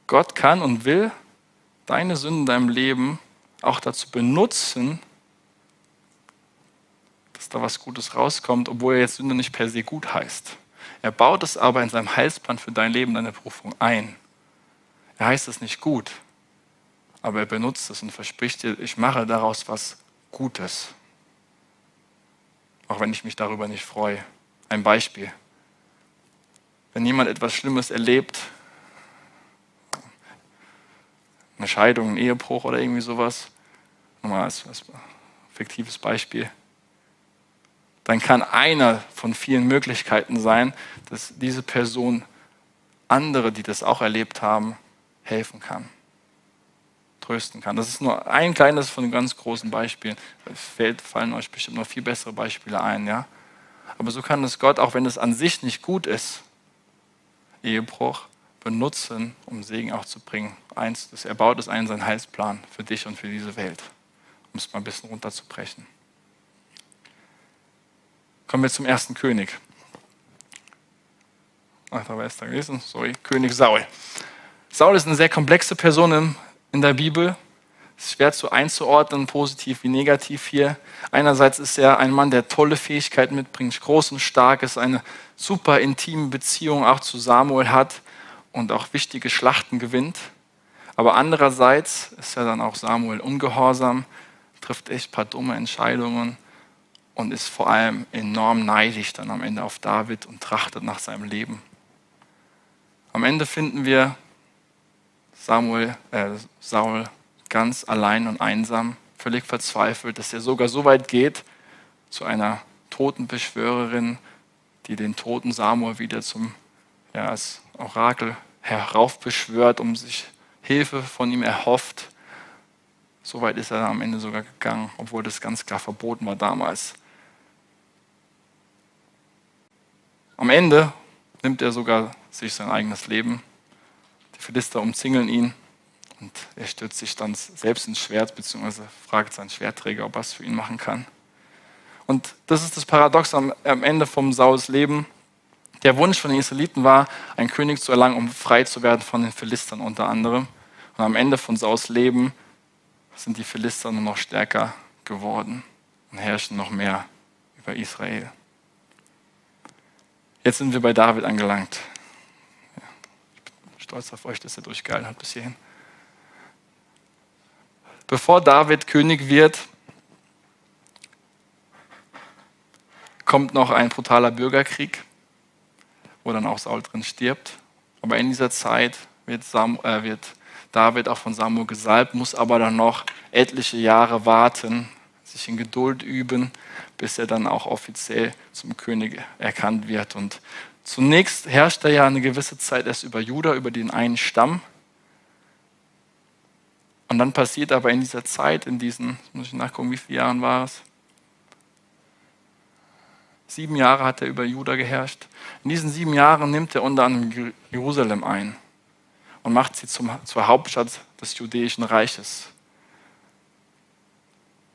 Gott kann und will deine Sünden in deinem Leben auch dazu benutzen, dass da was Gutes rauskommt, obwohl er jetzt Sünde nicht per se gut heißt. Er baut es aber in seinem Heilsplan für dein Leben, deine Berufung ein. Er heißt es nicht gut, aber er benutzt es und verspricht dir, ich mache daraus was Gutes. Auch wenn ich mich darüber nicht freue. Ein Beispiel. Wenn jemand etwas Schlimmes erlebt, eine Scheidung, ein Ehebruch oder irgendwie sowas, nochmal als, als fiktives Beispiel, dann kann einer von vielen Möglichkeiten sein, dass diese Person andere, die das auch erlebt haben, helfen kann, trösten kann. Das ist nur ein kleines von ganz großen Beispielen. Es fallen euch bestimmt noch viel bessere Beispiele ein, ja. Aber so kann es Gott, auch wenn es an sich nicht gut ist, Ehebruch, benutzen, um Segen auch zu bringen. Eins, das er baut es ein, sein Heilsplan für dich und für diese Welt, um es mal ein bisschen runterzubrechen. Kommen wir zum ersten König. Ach, da war es da gewesen. Sorry, König Saul. Saul ist eine sehr komplexe Person in der Bibel. Es ist schwer zu einzuordnen, positiv wie negativ hier. Einerseits ist er ein Mann, der tolle Fähigkeiten mitbringt, groß und stark ist, eine super intime Beziehung auch zu Samuel hat und auch wichtige Schlachten gewinnt. Aber andererseits ist er dann auch Samuel ungehorsam, trifft echt ein paar dumme Entscheidungen und ist vor allem enorm neidisch dann am Ende auf David und trachtet nach seinem Leben. Am Ende finden wir Samuel, äh, Saul ganz allein und einsam, völlig verzweifelt, dass er sogar so weit geht zu einer Totenbeschwörerin, die den toten Samuel wieder zum ja, als Orakel heraufbeschwört, um sich Hilfe von ihm erhofft. So weit ist er am Ende sogar gegangen, obwohl das ganz klar verboten war damals. Am Ende nimmt er sogar sich sein eigenes Leben. Die Philister umzingeln ihn und er stürzt sich dann selbst ins Schwert, beziehungsweise fragt seinen Schwertträger, ob er es für ihn machen kann. Und das ist das Paradox am, Ende vom Sauls Leben. Der Wunsch von den Israeliten war, einen König zu erlangen, um frei zu werden von den Philistern unter anderem. Und am Ende von Saus Leben sind die Philister nur noch stärker geworden und herrschen noch mehr über Israel. Jetzt sind wir bei David angelangt. ich bin stolz auf euch, dass ihr durchgehalten habt bis hierhin. Bevor David König wird, kommt noch ein brutaler Bürgerkrieg, wo dann auch Saul drin stirbt. Aber in dieser Zeit wird, Sam, äh, wird David auch von Samuel gesalbt, muss aber dann noch etliche Jahre warten, sich in Geduld üben, bis er dann auch offiziell zum König erkannt wird. Und zunächst herrscht er ja eine gewisse Zeit erst über Juda, über den einen Stamm. Und dann passiert aber in dieser Zeit, in diesen, muss ich nachgucken, wie viele Jahren war es? Sieben Jahre hat er über Juda geherrscht. In diesen sieben Jahren nimmt er unter anderem Jerusalem ein und macht sie zum, zur Hauptstadt des jüdischen Reiches.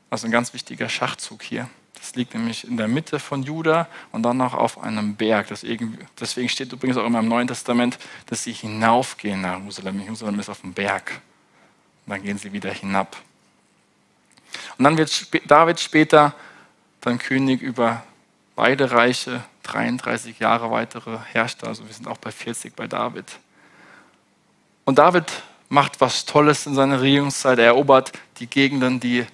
Also ein ganz wichtiger Schachzug hier. Das liegt nämlich in der Mitte von Juda und dann noch auf einem Berg. Deswegen steht übrigens auch immer im Neuen Testament, dass sie hinaufgehen nach Jerusalem. Jerusalem ist auf dem Berg. Und dann gehen sie wieder hinab. Und dann wird David später dann König über beide Reiche, 33 Jahre weitere herrschte. Also wir sind auch bei 40 bei David. Und David macht was Tolles in seiner Regierungszeit. Er erobert die Gegenden, die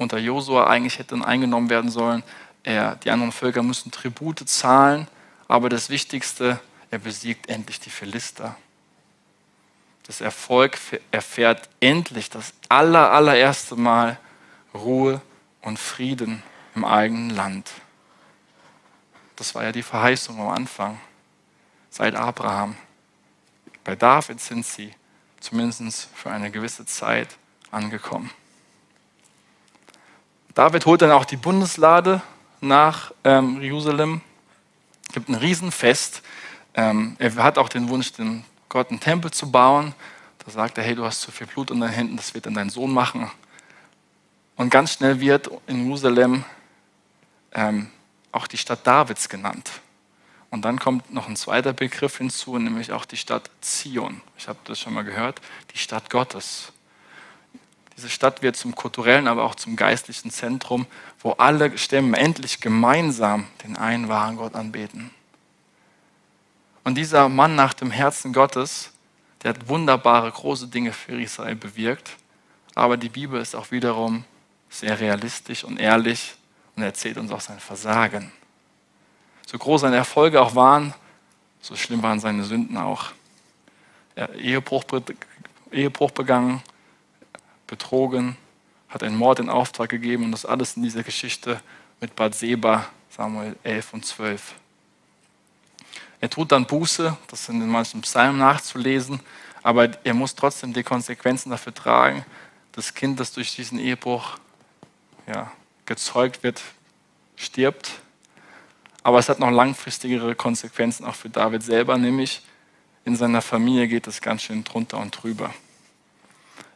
unter Josua eigentlich hätten eingenommen werden sollen. Er, die anderen Völker müssen Tribute zahlen. Aber das Wichtigste, er besiegt endlich die Philister. Das Erfolg erfährt endlich das aller, allererste Mal Ruhe und Frieden im eigenen Land. Das war ja die Verheißung am Anfang, seit Abraham. Bei David sind sie zumindest für eine gewisse Zeit angekommen. David holt dann auch die Bundeslade nach ähm, Jerusalem, gibt ein Riesenfest. Ähm, er hat auch den Wunsch, den Gott einen Tempel zu bauen. Da sagt er, hey, du hast zu viel Blut in deinen Händen, das wird dann dein Sohn machen. Und ganz schnell wird in Jerusalem ähm, auch die Stadt Davids genannt. Und dann kommt noch ein zweiter Begriff hinzu, nämlich auch die Stadt Zion. Ich habe das schon mal gehört, die Stadt Gottes. Diese Stadt wird zum kulturellen, aber auch zum geistlichen Zentrum, wo alle Stämme endlich gemeinsam den einen wahren Gott anbeten. Und dieser Mann nach dem Herzen Gottes, der hat wunderbare, große Dinge für Israel bewirkt. Aber die Bibel ist auch wiederum sehr realistisch und ehrlich und er erzählt uns auch sein Versagen. So groß seine Erfolge auch waren, so schlimm waren seine Sünden auch. Er hat Ehebruch, Ehebruch begangen, betrogen, hat einen Mord in Auftrag gegeben und das alles in dieser Geschichte mit Bad Seba, Samuel 11 und 12. Er tut dann Buße, das sind in manchen Psalmen nachzulesen, aber er muss trotzdem die Konsequenzen dafür tragen. Das Kind, das durch diesen Ehebruch ja, gezeugt wird, stirbt. Aber es hat noch langfristigere Konsequenzen auch für David selber, nämlich in seiner Familie geht es ganz schön drunter und drüber.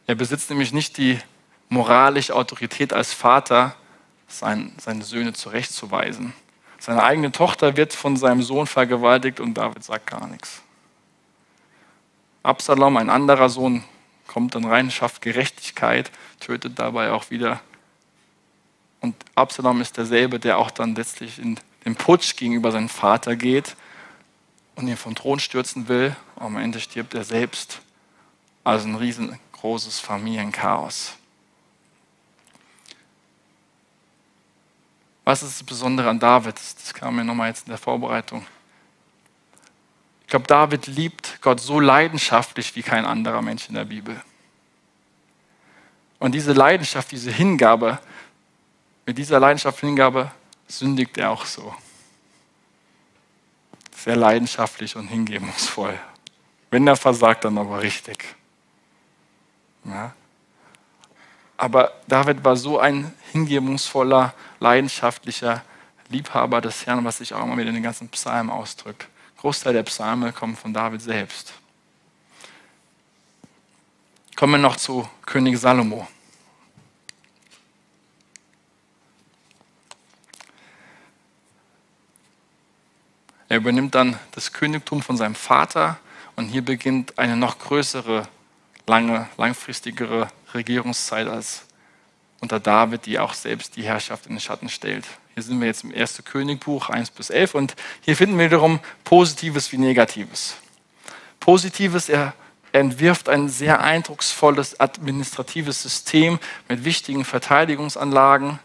Er besitzt nämlich nicht die moralische Autorität als Vater, sein, seine Söhne zurechtzuweisen. Seine eigene Tochter wird von seinem Sohn vergewaltigt und David sagt gar nichts. Absalom, ein anderer Sohn, kommt dann rein, schafft Gerechtigkeit, tötet dabei auch wieder und Absalom ist derselbe, der auch dann letztlich in den Putsch gegenüber seinem Vater geht und ihn vom Thron stürzen will. Am Ende stirbt er selbst. Also ein riesengroßes Familienchaos. Was ist das Besondere an David? Das kam mir nochmal jetzt in der Vorbereitung. Ich glaube, David liebt Gott so leidenschaftlich wie kein anderer Mensch in der Bibel. Und diese Leidenschaft, diese Hingabe, mit dieser Leidenschaft Hingabe sündigt er auch so. Sehr leidenschaftlich und hingebungsvoll. Wenn er versagt, dann aber richtig. Ja. Aber David war so ein hingebungsvoller, leidenschaftlicher Liebhaber des Herrn, was sich auch immer wieder in den ganzen Psalmen ausdrückt. Großteil der Psalme kommen von David selbst. Kommen wir noch zu König Salomo. Er übernimmt dann das Königtum von seinem Vater und hier beginnt eine noch größere, lange, langfristigere Regierungszeit als unter David, die auch selbst die Herrschaft in den Schatten stellt. Hier sind wir jetzt im 1. Königbuch 1 bis 11 und hier finden wir wiederum Positives wie Negatives. Positives, er entwirft ein sehr eindrucksvolles administratives System mit wichtigen Verteidigungsanlagen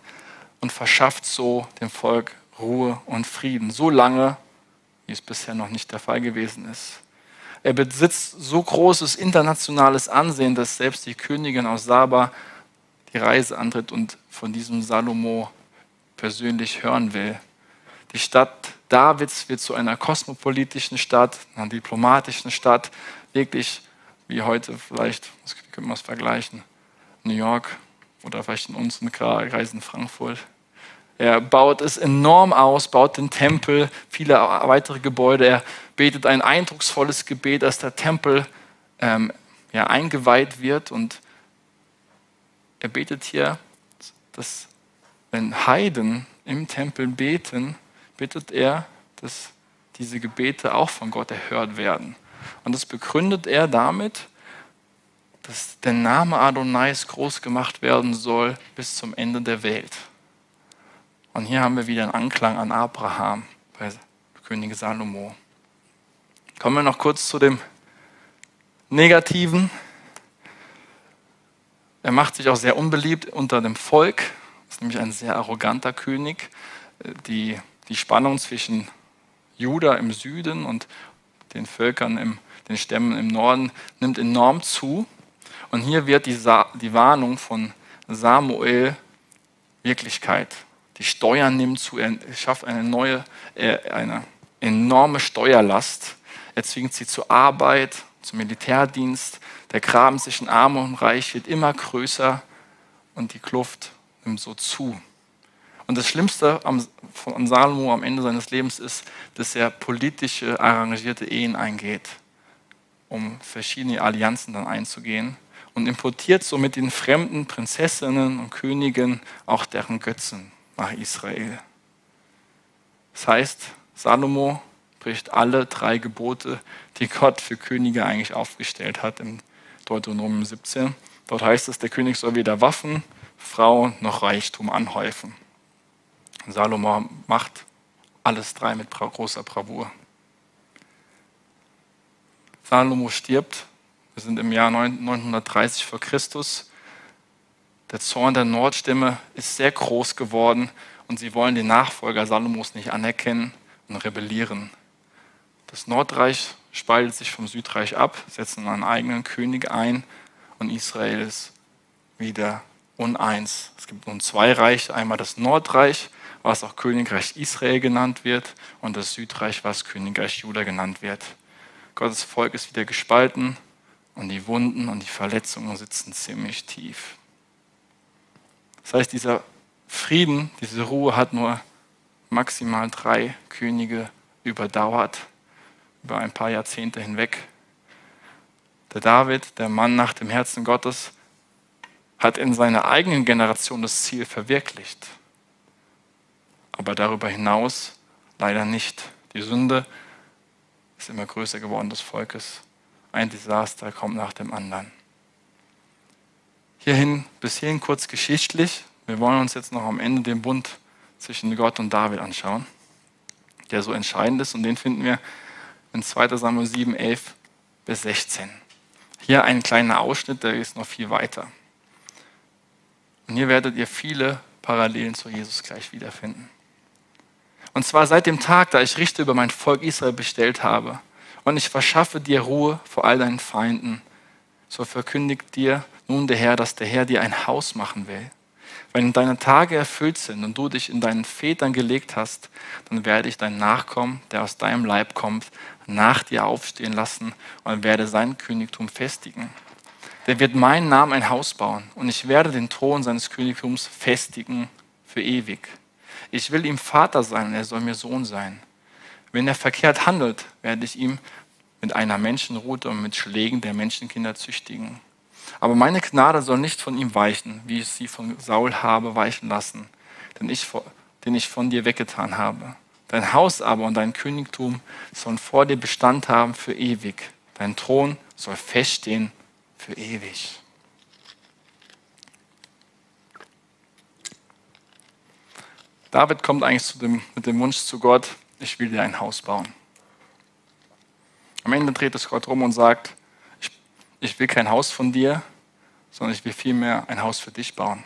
und verschafft so dem Volk Ruhe und Frieden. So lange, wie es bisher noch nicht der Fall gewesen ist. Er besitzt so großes internationales Ansehen, dass selbst die Königin aus Saba die Reise antritt und von diesem Salomo persönlich hören will. Die Stadt Davids wird zu einer kosmopolitischen Stadt, einer diplomatischen Stadt, wirklich wie heute vielleicht, wie können wir es vergleichen, New York oder vielleicht in unseren Kreisen Frankfurt. Er baut es enorm aus, baut den Tempel, viele weitere Gebäude. Er betet ein eindrucksvolles Gebet, dass der Tempel ähm, ja, eingeweiht wird. Und er betet hier, dass wenn Heiden im Tempel beten, bittet er, dass diese Gebete auch von Gott erhört werden. Und das begründet er damit, dass der Name Adonais groß gemacht werden soll bis zum Ende der Welt. Und hier haben wir wieder einen Anklang an Abraham bei König Salomo. Kommen wir noch kurz zu dem Negativen. Er macht sich auch sehr unbeliebt unter dem Volk. Das ist nämlich ein sehr arroganter König. Die, die Spannung zwischen Juda im Süden und den Völkern, im, den Stämmen im Norden nimmt enorm zu. Und hier wird die, die Warnung von Samuel Wirklichkeit. Die Steuern nehmen zu, er schafft eine neue, äh, eine enorme Steuerlast. Er zwingt sie zur Arbeit, zum Militärdienst. Der Graben zwischen Arm und Reich wird immer größer und die Kluft nimmt so zu. Und das Schlimmste von Salomo am Ende seines Lebens ist, dass er politische, arrangierte Ehen eingeht, um verschiedene Allianzen dann einzugehen und importiert somit den fremden Prinzessinnen und Königen auch deren Götzen nach Israel. Das heißt, Salomo bricht alle drei Gebote, die Gott für Könige eigentlich aufgestellt hat im Deuteronomium 17. Dort heißt es, der König soll weder Waffen, Frauen noch Reichtum anhäufen. Salomo macht alles drei mit großer Bravour. Salomo stirbt, wir sind im Jahr 930 vor Christus, der Zorn der Nordstimme ist sehr groß geworden und sie wollen den Nachfolger Salomos nicht anerkennen und rebellieren. Das Nordreich spaltet sich vom Südreich ab, setzen einen eigenen König ein und Israel ist wieder uneins. Es gibt nun zwei Reiche, einmal das Nordreich, was auch Königreich Israel genannt wird, und das Südreich, was Königreich Juda genannt wird. Gottes Volk ist wieder gespalten und die Wunden und die Verletzungen sitzen ziemlich tief. Das heißt, dieser Frieden, diese Ruhe hat nur maximal drei Könige überdauert, über ein paar Jahrzehnte hinweg. Der David, der Mann nach dem Herzen Gottes, hat in seiner eigenen Generation das Ziel verwirklicht. Aber darüber hinaus leider nicht. Die Sünde ist immer größer geworden des Volkes. Ein Desaster kommt nach dem anderen. Hierhin, bis hierhin kurz geschichtlich. Wir wollen uns jetzt noch am Ende den Bund zwischen Gott und David anschauen, der so entscheidend ist. Und den finden wir in 2 Samuel 7, 11 bis 16. Hier ein kleiner Ausschnitt, der ist noch viel weiter. Und hier werdet ihr viele Parallelen zu Jesus gleich wiederfinden. Und zwar seit dem Tag, da ich Richter über mein Volk Israel bestellt habe und ich verschaffe dir Ruhe vor all deinen Feinden, so verkündigt dir nun der Herr, dass der Herr dir ein Haus machen will. Wenn deine Tage erfüllt sind und du dich in deinen Vätern gelegt hast, dann werde ich deinen Nachkommen, der aus deinem Leib kommt, nach dir aufstehen lassen und werde sein Königtum festigen. Der wird meinen Namen ein Haus bauen und ich werde den Thron seines Königtums festigen für ewig. Ich will ihm Vater sein und er soll mir Sohn sein. Wenn er verkehrt handelt, werde ich ihm mit einer Menschenrute und mit Schlägen der Menschenkinder züchtigen. Aber meine Gnade soll nicht von ihm weichen, wie ich sie von Saul habe weichen lassen, den ich, den ich von dir weggetan habe. Dein Haus aber und dein Königtum sollen vor dir Bestand haben für ewig. Dein Thron soll feststehen für ewig. David kommt eigentlich zu dem, mit dem Wunsch zu Gott, ich will dir ein Haus bauen. Am Ende dreht es Gott rum und sagt, ich will kein Haus von dir, sondern ich will vielmehr ein Haus für dich bauen,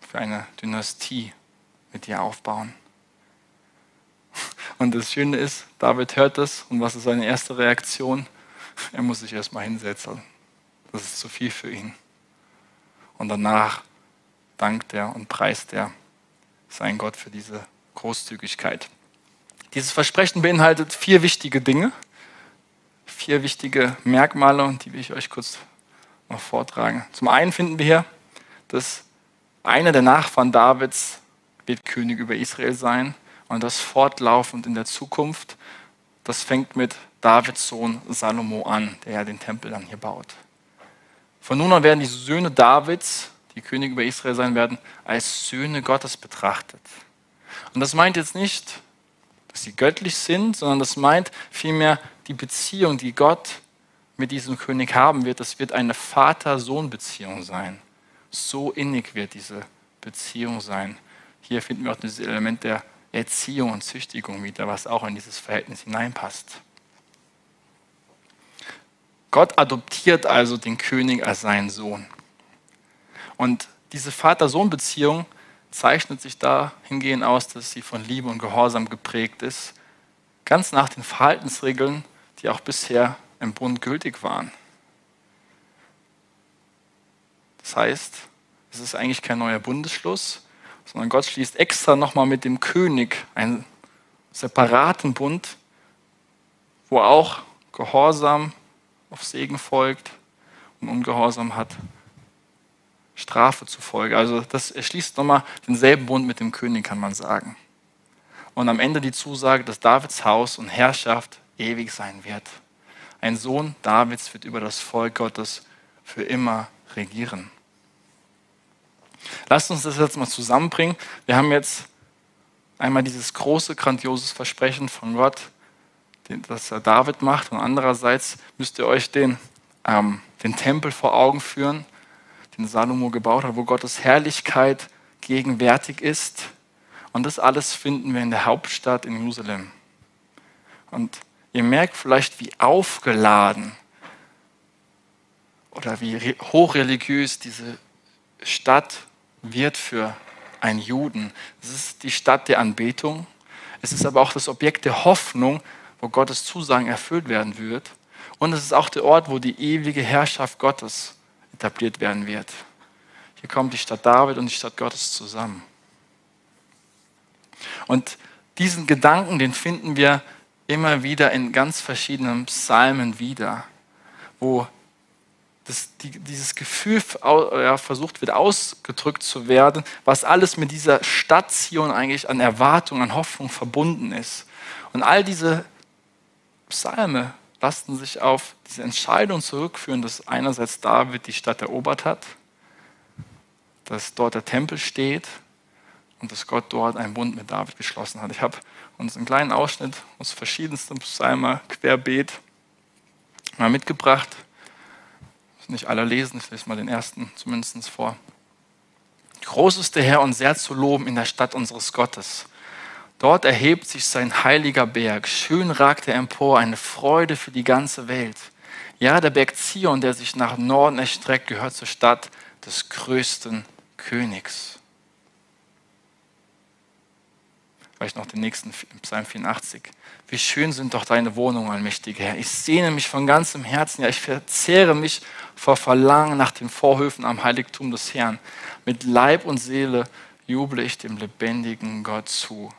für eine Dynastie mit dir aufbauen. Und das Schöne ist, David hört das und was ist seine erste Reaktion? Er muss sich erstmal hinsetzen. Das ist zu viel für ihn. Und danach dankt er und preist er seinen Gott für diese Großzügigkeit. Dieses Versprechen beinhaltet vier wichtige Dinge, vier wichtige Merkmale, die will ich euch kurz noch vortragen. Zum einen finden wir hier, dass einer der Nachfahren Davids wird König über Israel sein und das fortlaufend in der Zukunft. Das fängt mit Davids Sohn Salomo an, der ja den Tempel dann hier baut. Von nun an werden die Söhne Davids, die König über Israel sein werden, als Söhne Gottes betrachtet. Und das meint jetzt nicht, sie göttlich sind, sondern das meint vielmehr die Beziehung, die Gott mit diesem König haben wird. Das wird eine Vater-Sohn-Beziehung sein. So innig wird diese Beziehung sein. Hier finden wir auch dieses Element der Erziehung und Züchtigung wieder, was auch in dieses Verhältnis hineinpasst. Gott adoptiert also den König als seinen Sohn. Und diese Vater-Sohn-Beziehung zeichnet sich dahingehend aus, dass sie von Liebe und Gehorsam geprägt ist, ganz nach den Verhaltensregeln, die auch bisher im Bund gültig waren. Das heißt, es ist eigentlich kein neuer Bundesschluss, sondern Gott schließt extra nochmal mit dem König einen separaten Bund, wo auch Gehorsam auf Segen folgt und Ungehorsam hat Strafe zufolge. Also das erschließt nochmal denselben Bund mit dem König, kann man sagen. Und am Ende die Zusage, dass Davids Haus und Herrschaft ewig sein wird. Ein Sohn Davids wird über das Volk Gottes für immer regieren. Lasst uns das jetzt mal zusammenbringen. Wir haben jetzt einmal dieses große, grandioses Versprechen von Gott, das er David macht. Und andererseits müsst ihr euch den, ähm, den Tempel vor Augen führen, den Salomo gebaut hat, wo Gottes Herrlichkeit gegenwärtig ist. Und das alles finden wir in der Hauptstadt in Jerusalem. Und ihr merkt vielleicht, wie aufgeladen oder wie hochreligiös diese Stadt wird für einen Juden. Es ist die Stadt der Anbetung. Es ist aber auch das Objekt der Hoffnung, wo Gottes Zusagen erfüllt werden wird. Und es ist auch der Ort, wo die ewige Herrschaft Gottes etabliert werden wird. Hier kommt die Stadt David und die Stadt Gottes zusammen. Und diesen Gedanken, den finden wir immer wieder in ganz verschiedenen Psalmen wieder, wo das, die, dieses Gefühl ja, versucht wird ausgedrückt zu werden, was alles mit dieser Stadt Zion eigentlich an Erwartung, an Hoffnung verbunden ist. Und all diese Psalme lassen sich auf diese Entscheidung zurückführen, dass einerseits David die Stadt erobert hat, dass dort der Tempel steht und dass Gott dort einen Bund mit David geschlossen hat. Ich habe uns einen kleinen Ausschnitt aus verschiedensten Psalmen querbeet mal mitgebracht nicht alle lesen, ich lese mal den ersten zumindest vor. Groß ist der Herr und sehr zu loben in der Stadt unseres Gottes. Dort erhebt sich sein heiliger Berg. Schön ragt er empor, eine Freude für die ganze Welt. Ja, der Berg Zion, der sich nach Norden erstreckt, gehört zur Stadt des größten Königs. Vielleicht noch den nächsten Psalm 84. Wie schön sind doch deine Wohnungen, allmächtiger Herr. Ich sehne mich von ganzem Herzen, ja, ich verzehre mich vor Verlangen nach den Vorhöfen am Heiligtum des Herrn. Mit Leib und Seele juble ich dem lebendigen Gott zu.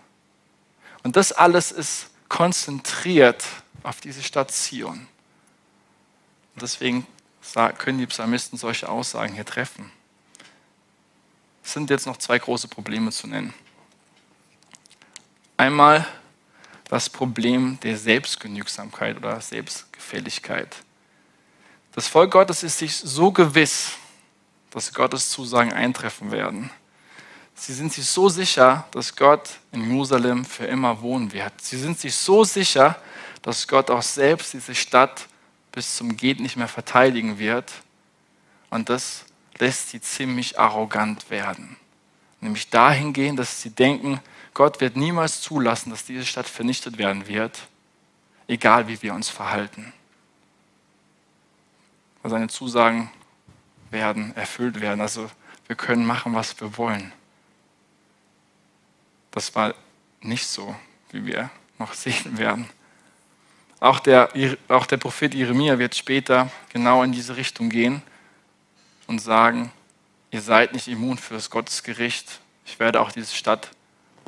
Und das alles ist konzentriert auf diese Stadt Zion. Und deswegen können die Psalmisten solche Aussagen hier treffen. Es sind jetzt noch zwei große Probleme zu nennen. Einmal das Problem der Selbstgenügsamkeit oder Selbstgefälligkeit. Das Volk Gottes ist sich so gewiss, dass Gottes Zusagen eintreffen werden. Sie sind sich so sicher, dass Gott in Jerusalem für immer wohnen wird. Sie sind sich so sicher, dass Gott auch selbst diese Stadt bis zum Geht nicht mehr verteidigen wird. Und das lässt sie ziemlich arrogant werden. Nämlich dahingehend, dass sie denken, Gott wird niemals zulassen, dass diese Stadt vernichtet werden wird, egal wie wir uns verhalten. Seine Zusagen werden erfüllt werden. Also wir können machen, was wir wollen. Das war nicht so, wie wir noch [laughs] sehen werden. Auch der, auch der Prophet Jeremia wird später genau in diese Richtung gehen und sagen, ihr seid nicht immun für das Gottesgericht. Ich werde auch diese Stadt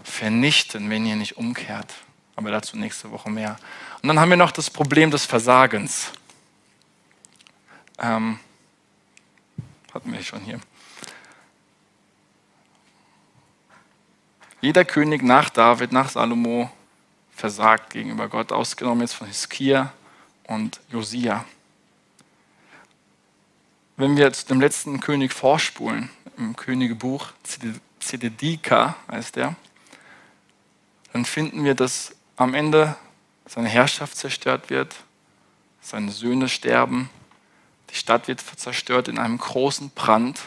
vernichten, wenn ihr nicht umkehrt. Aber dazu nächste Woche mehr. Und dann haben wir noch das Problem des Versagens. Ähm, hatten wir schon hier. Jeder König nach David, nach Salomo versagt gegenüber Gott, ausgenommen jetzt von Hiskia und Josia. Wenn wir jetzt dem letzten König vorspulen, im Königebuch Zededika heißt der, dann finden wir, dass am Ende seine Herrschaft zerstört wird, seine Söhne sterben, die Stadt wird zerstört in einem großen Brand.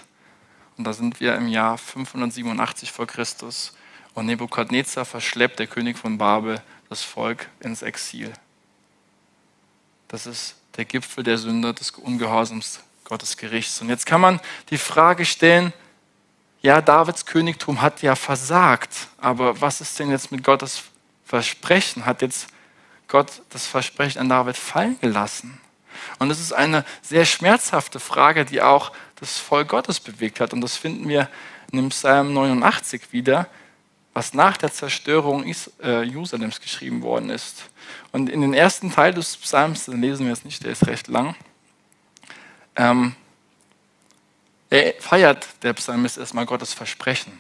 Und da sind wir im Jahr 587 vor Christus. Und Nebukadnezar verschleppt, der König von Babel, das Volk ins Exil. Das ist der Gipfel der Sünde, des Ungehorsams Gottes Gerichts. Und jetzt kann man die Frage stellen, ja, Davids Königtum hat ja versagt, aber was ist denn jetzt mit Gottes Versprechen? Hat jetzt Gott das Versprechen an David fallen gelassen? Und das ist eine sehr schmerzhafte Frage, die auch das Volk Gottes bewegt hat. Und das finden wir in dem Psalm 89 wieder, was nach der Zerstörung äh, Jerusalems geschrieben worden ist. Und in den ersten Teil des Psalms, den lesen wir jetzt nicht, der ist recht lang, ähm, er feiert der Psalmist erstmal Gottes Versprechen.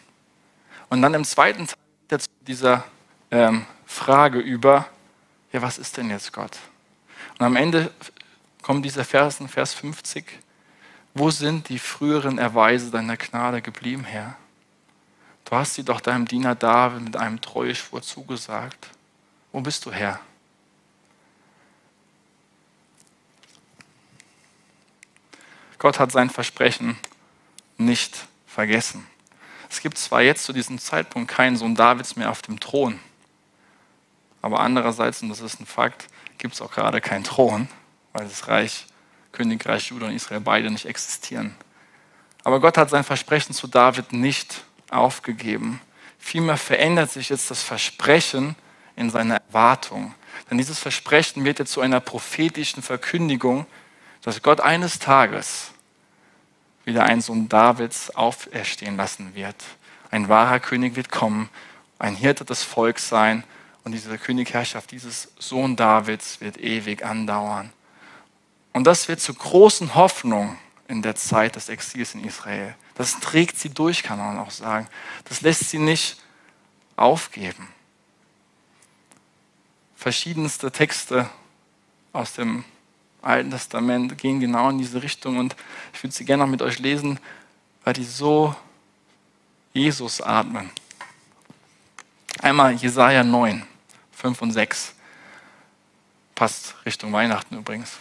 Und dann im zweiten Teil geht zu dieser ähm, Frage über, ja, was ist denn jetzt Gott? Und am Ende kommt dieser Vers in Vers 50. Wo sind die früheren Erweise deiner Gnade geblieben, Herr? Du hast sie doch deinem Diener David mit einem Treueschwur zugesagt. Wo bist du, Herr? Gott hat sein Versprechen nicht vergessen. Es gibt zwar jetzt zu diesem Zeitpunkt keinen Sohn Davids mehr auf dem Thron, aber andererseits, und das ist ein Fakt, gibt es auch gerade keinen Thron, weil das Reich, Königreich Juda und Israel beide nicht existieren. Aber Gott hat sein Versprechen zu David nicht aufgegeben. Vielmehr verändert sich jetzt das Versprechen in seiner Erwartung. Denn dieses Versprechen wird jetzt zu einer prophetischen Verkündigung, dass Gott eines Tages wieder einen Sohn Davids auferstehen lassen wird. Ein wahrer König wird kommen, ein Hirte des Volks sein und diese Königherrschaft dieses Sohn Davids wird ewig andauern. Und das wird zu großen Hoffnung in der Zeit des Exils in Israel. Das trägt sie durch, kann man auch sagen. Das lässt sie nicht aufgeben. Verschiedenste Texte aus dem Alten Testament gehen genau in diese Richtung und ich würde sie gerne noch mit euch lesen, weil die so Jesus atmen. Einmal Jesaja 9, 5 und 6. Passt Richtung Weihnachten übrigens.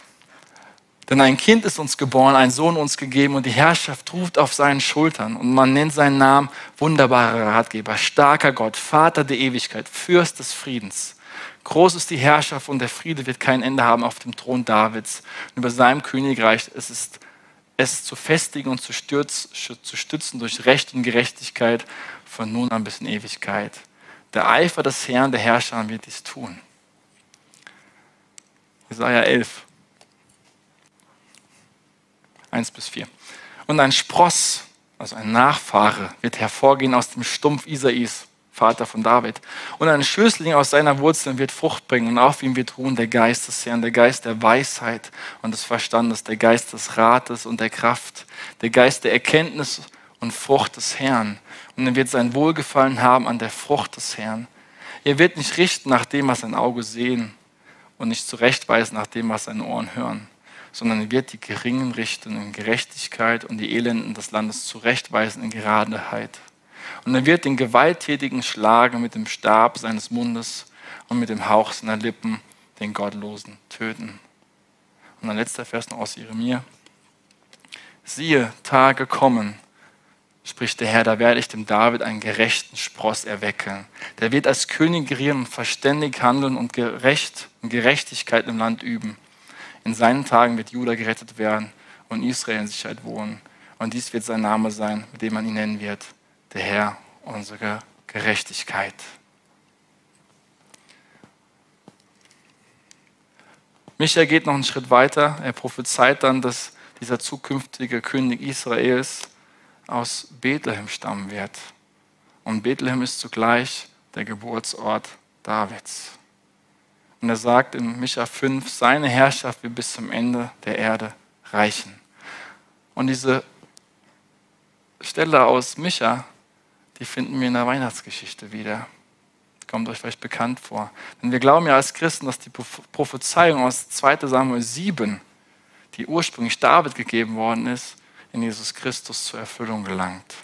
Denn ein Kind ist uns geboren, ein Sohn uns gegeben und die Herrschaft ruft auf seinen Schultern. Und man nennt seinen Namen wunderbarer Ratgeber, starker Gott, Vater der Ewigkeit, Fürst des Friedens. Groß ist die Herrschaft und der Friede wird kein Ende haben auf dem Thron Davids. Und über seinem Königreich es ist es zu festigen und zu, stürz, zu stützen durch Recht und Gerechtigkeit von nun an bis in Ewigkeit. Der Eifer des Herrn, der Herrscher, wird dies tun. Jesaja 11. 1 bis 4. Und ein Spross, also ein Nachfahre, wird hervorgehen aus dem Stumpf Isais, Vater von David. Und ein Schößling aus seiner Wurzeln wird Frucht bringen und auf ihm wird ruhen der Geist des Herrn, der Geist der Weisheit und des Verstandes, der Geist des Rates und der Kraft, der Geist der Erkenntnis und Frucht des Herrn. Und er wird sein Wohlgefallen haben an der Frucht des Herrn. Er wird nicht richten nach dem, was sein Auge sehen und nicht zurechtweisen nach dem, was seine Ohren hören sondern er wird die Geringen richten in Gerechtigkeit und die Elenden des Landes zurechtweisen in Geradeheit. Und er wird den Gewalttätigen schlagen mit dem Stab seines Mundes und mit dem Hauch seiner Lippen den Gottlosen töten. Und ein letzter Vers noch aus Jeremia. Siehe, Tage kommen, spricht der Herr, da werde ich dem David einen gerechten Spross erwecken. Der wird als König regieren und verständig handeln und gerecht und Gerechtigkeit im Land üben. In seinen Tagen wird Juda gerettet werden und Israel in Sicherheit wohnen. Und dies wird sein Name sein, mit dem man ihn nennen wird, der Herr, unsere Gerechtigkeit. Micha geht noch einen Schritt weiter. Er prophezeit dann, dass dieser zukünftige König Israels aus Bethlehem stammen wird. Und Bethlehem ist zugleich der Geburtsort Davids. Und er sagt in Micha 5, seine Herrschaft wird bis zum Ende der Erde reichen. Und diese Stelle aus Micha, die finden wir in der Weihnachtsgeschichte wieder. Kommt euch vielleicht bekannt vor. Denn wir glauben ja als Christen, dass die Prophezeiung aus 2 Samuel 7, die ursprünglich David gegeben worden ist, in Jesus Christus zur Erfüllung gelangt.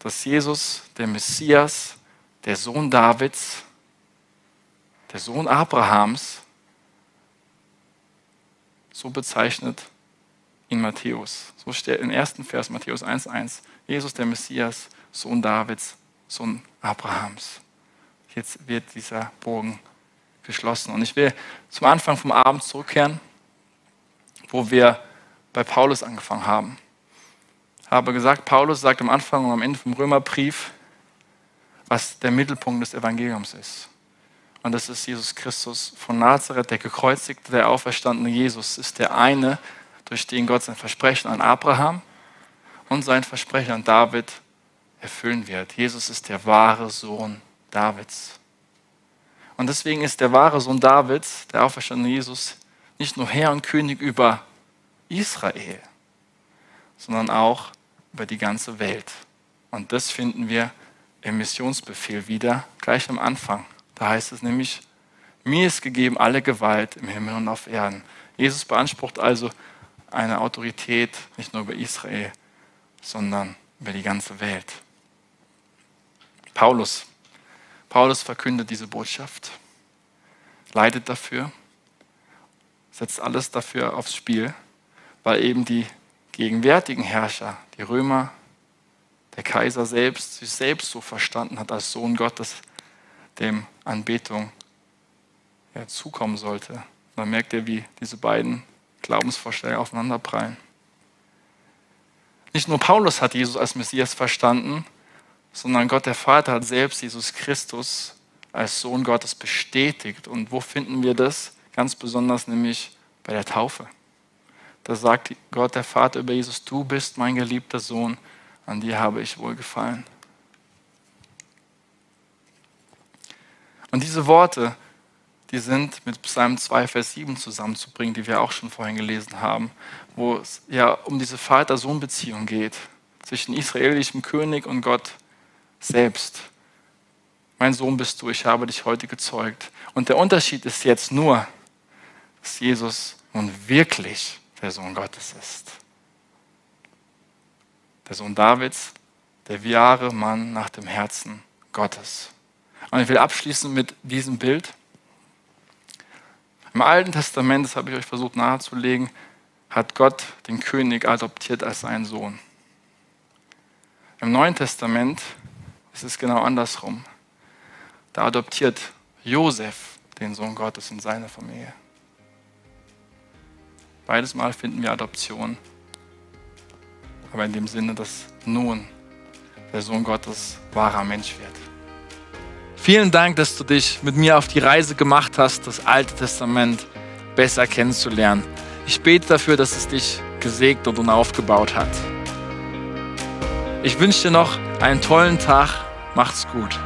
Dass Jesus, der Messias, der Sohn Davids, der Sohn Abrahams, so bezeichnet in Matthäus. So steht im ersten Vers Matthäus 1,1. Jesus, der Messias, Sohn Davids, Sohn Abrahams. Jetzt wird dieser Bogen geschlossen. Und ich will zum Anfang vom Abend zurückkehren, wo wir bei Paulus angefangen haben. Ich habe gesagt, Paulus sagt am Anfang und am Ende vom Römerbrief, was der Mittelpunkt des Evangeliums ist. Und das ist Jesus Christus von Nazareth, der gekreuzigte, der auferstandene Jesus, ist der eine, durch den Gott sein Versprechen an Abraham und sein Versprechen an David erfüllen wird. Jesus ist der wahre Sohn Davids. Und deswegen ist der wahre Sohn Davids, der auferstandene Jesus, nicht nur Herr und König über Israel, sondern auch über die ganze Welt. Und das finden wir im Missionsbefehl wieder, gleich am Anfang. Da heißt es nämlich, mir ist gegeben alle Gewalt im Himmel und auf Erden. Jesus beansprucht also eine Autorität nicht nur über Israel, sondern über die ganze Welt. Paulus. Paulus verkündet diese Botschaft, leidet dafür, setzt alles dafür aufs Spiel, weil eben die gegenwärtigen Herrscher, die Römer, der Kaiser selbst, sich selbst so verstanden hat als Sohn Gottes, dem Anbetung ja, zukommen sollte. dann merkt er, wie diese beiden Glaubensvorstellungen aufeinanderprallen. Nicht nur Paulus hat Jesus als Messias verstanden, sondern Gott der Vater hat selbst Jesus Christus als Sohn Gottes bestätigt. Und wo finden wir das? Ganz besonders nämlich bei der Taufe. Da sagt Gott der Vater über Jesus, du bist mein geliebter Sohn, an dir habe ich wohlgefallen. Und diese Worte, die sind mit Psalm 2, Vers 7 zusammenzubringen, die wir auch schon vorhin gelesen haben, wo es ja um diese Vater-Sohn-Beziehung geht zwischen israelischem König und Gott selbst. Mein Sohn bist du, ich habe dich heute gezeugt. Und der Unterschied ist jetzt nur, dass Jesus nun wirklich der Sohn Gottes ist. Der Sohn Davids, der wahre Mann nach dem Herzen Gottes. Und ich will abschließen mit diesem Bild. Im Alten Testament, das habe ich euch versucht nahezulegen, hat Gott den König adoptiert als seinen Sohn. Im Neuen Testament ist es genau andersrum. Da adoptiert Josef den Sohn Gottes in seine Familie. Beides Mal finden wir Adoption. Aber in dem Sinne, dass nun der Sohn Gottes wahrer Mensch wird. Vielen Dank, dass du dich mit mir auf die Reise gemacht hast, das Alte Testament besser kennenzulernen. Ich bete dafür, dass es dich gesegnet und aufgebaut hat. Ich wünsche dir noch einen tollen Tag. Macht's gut.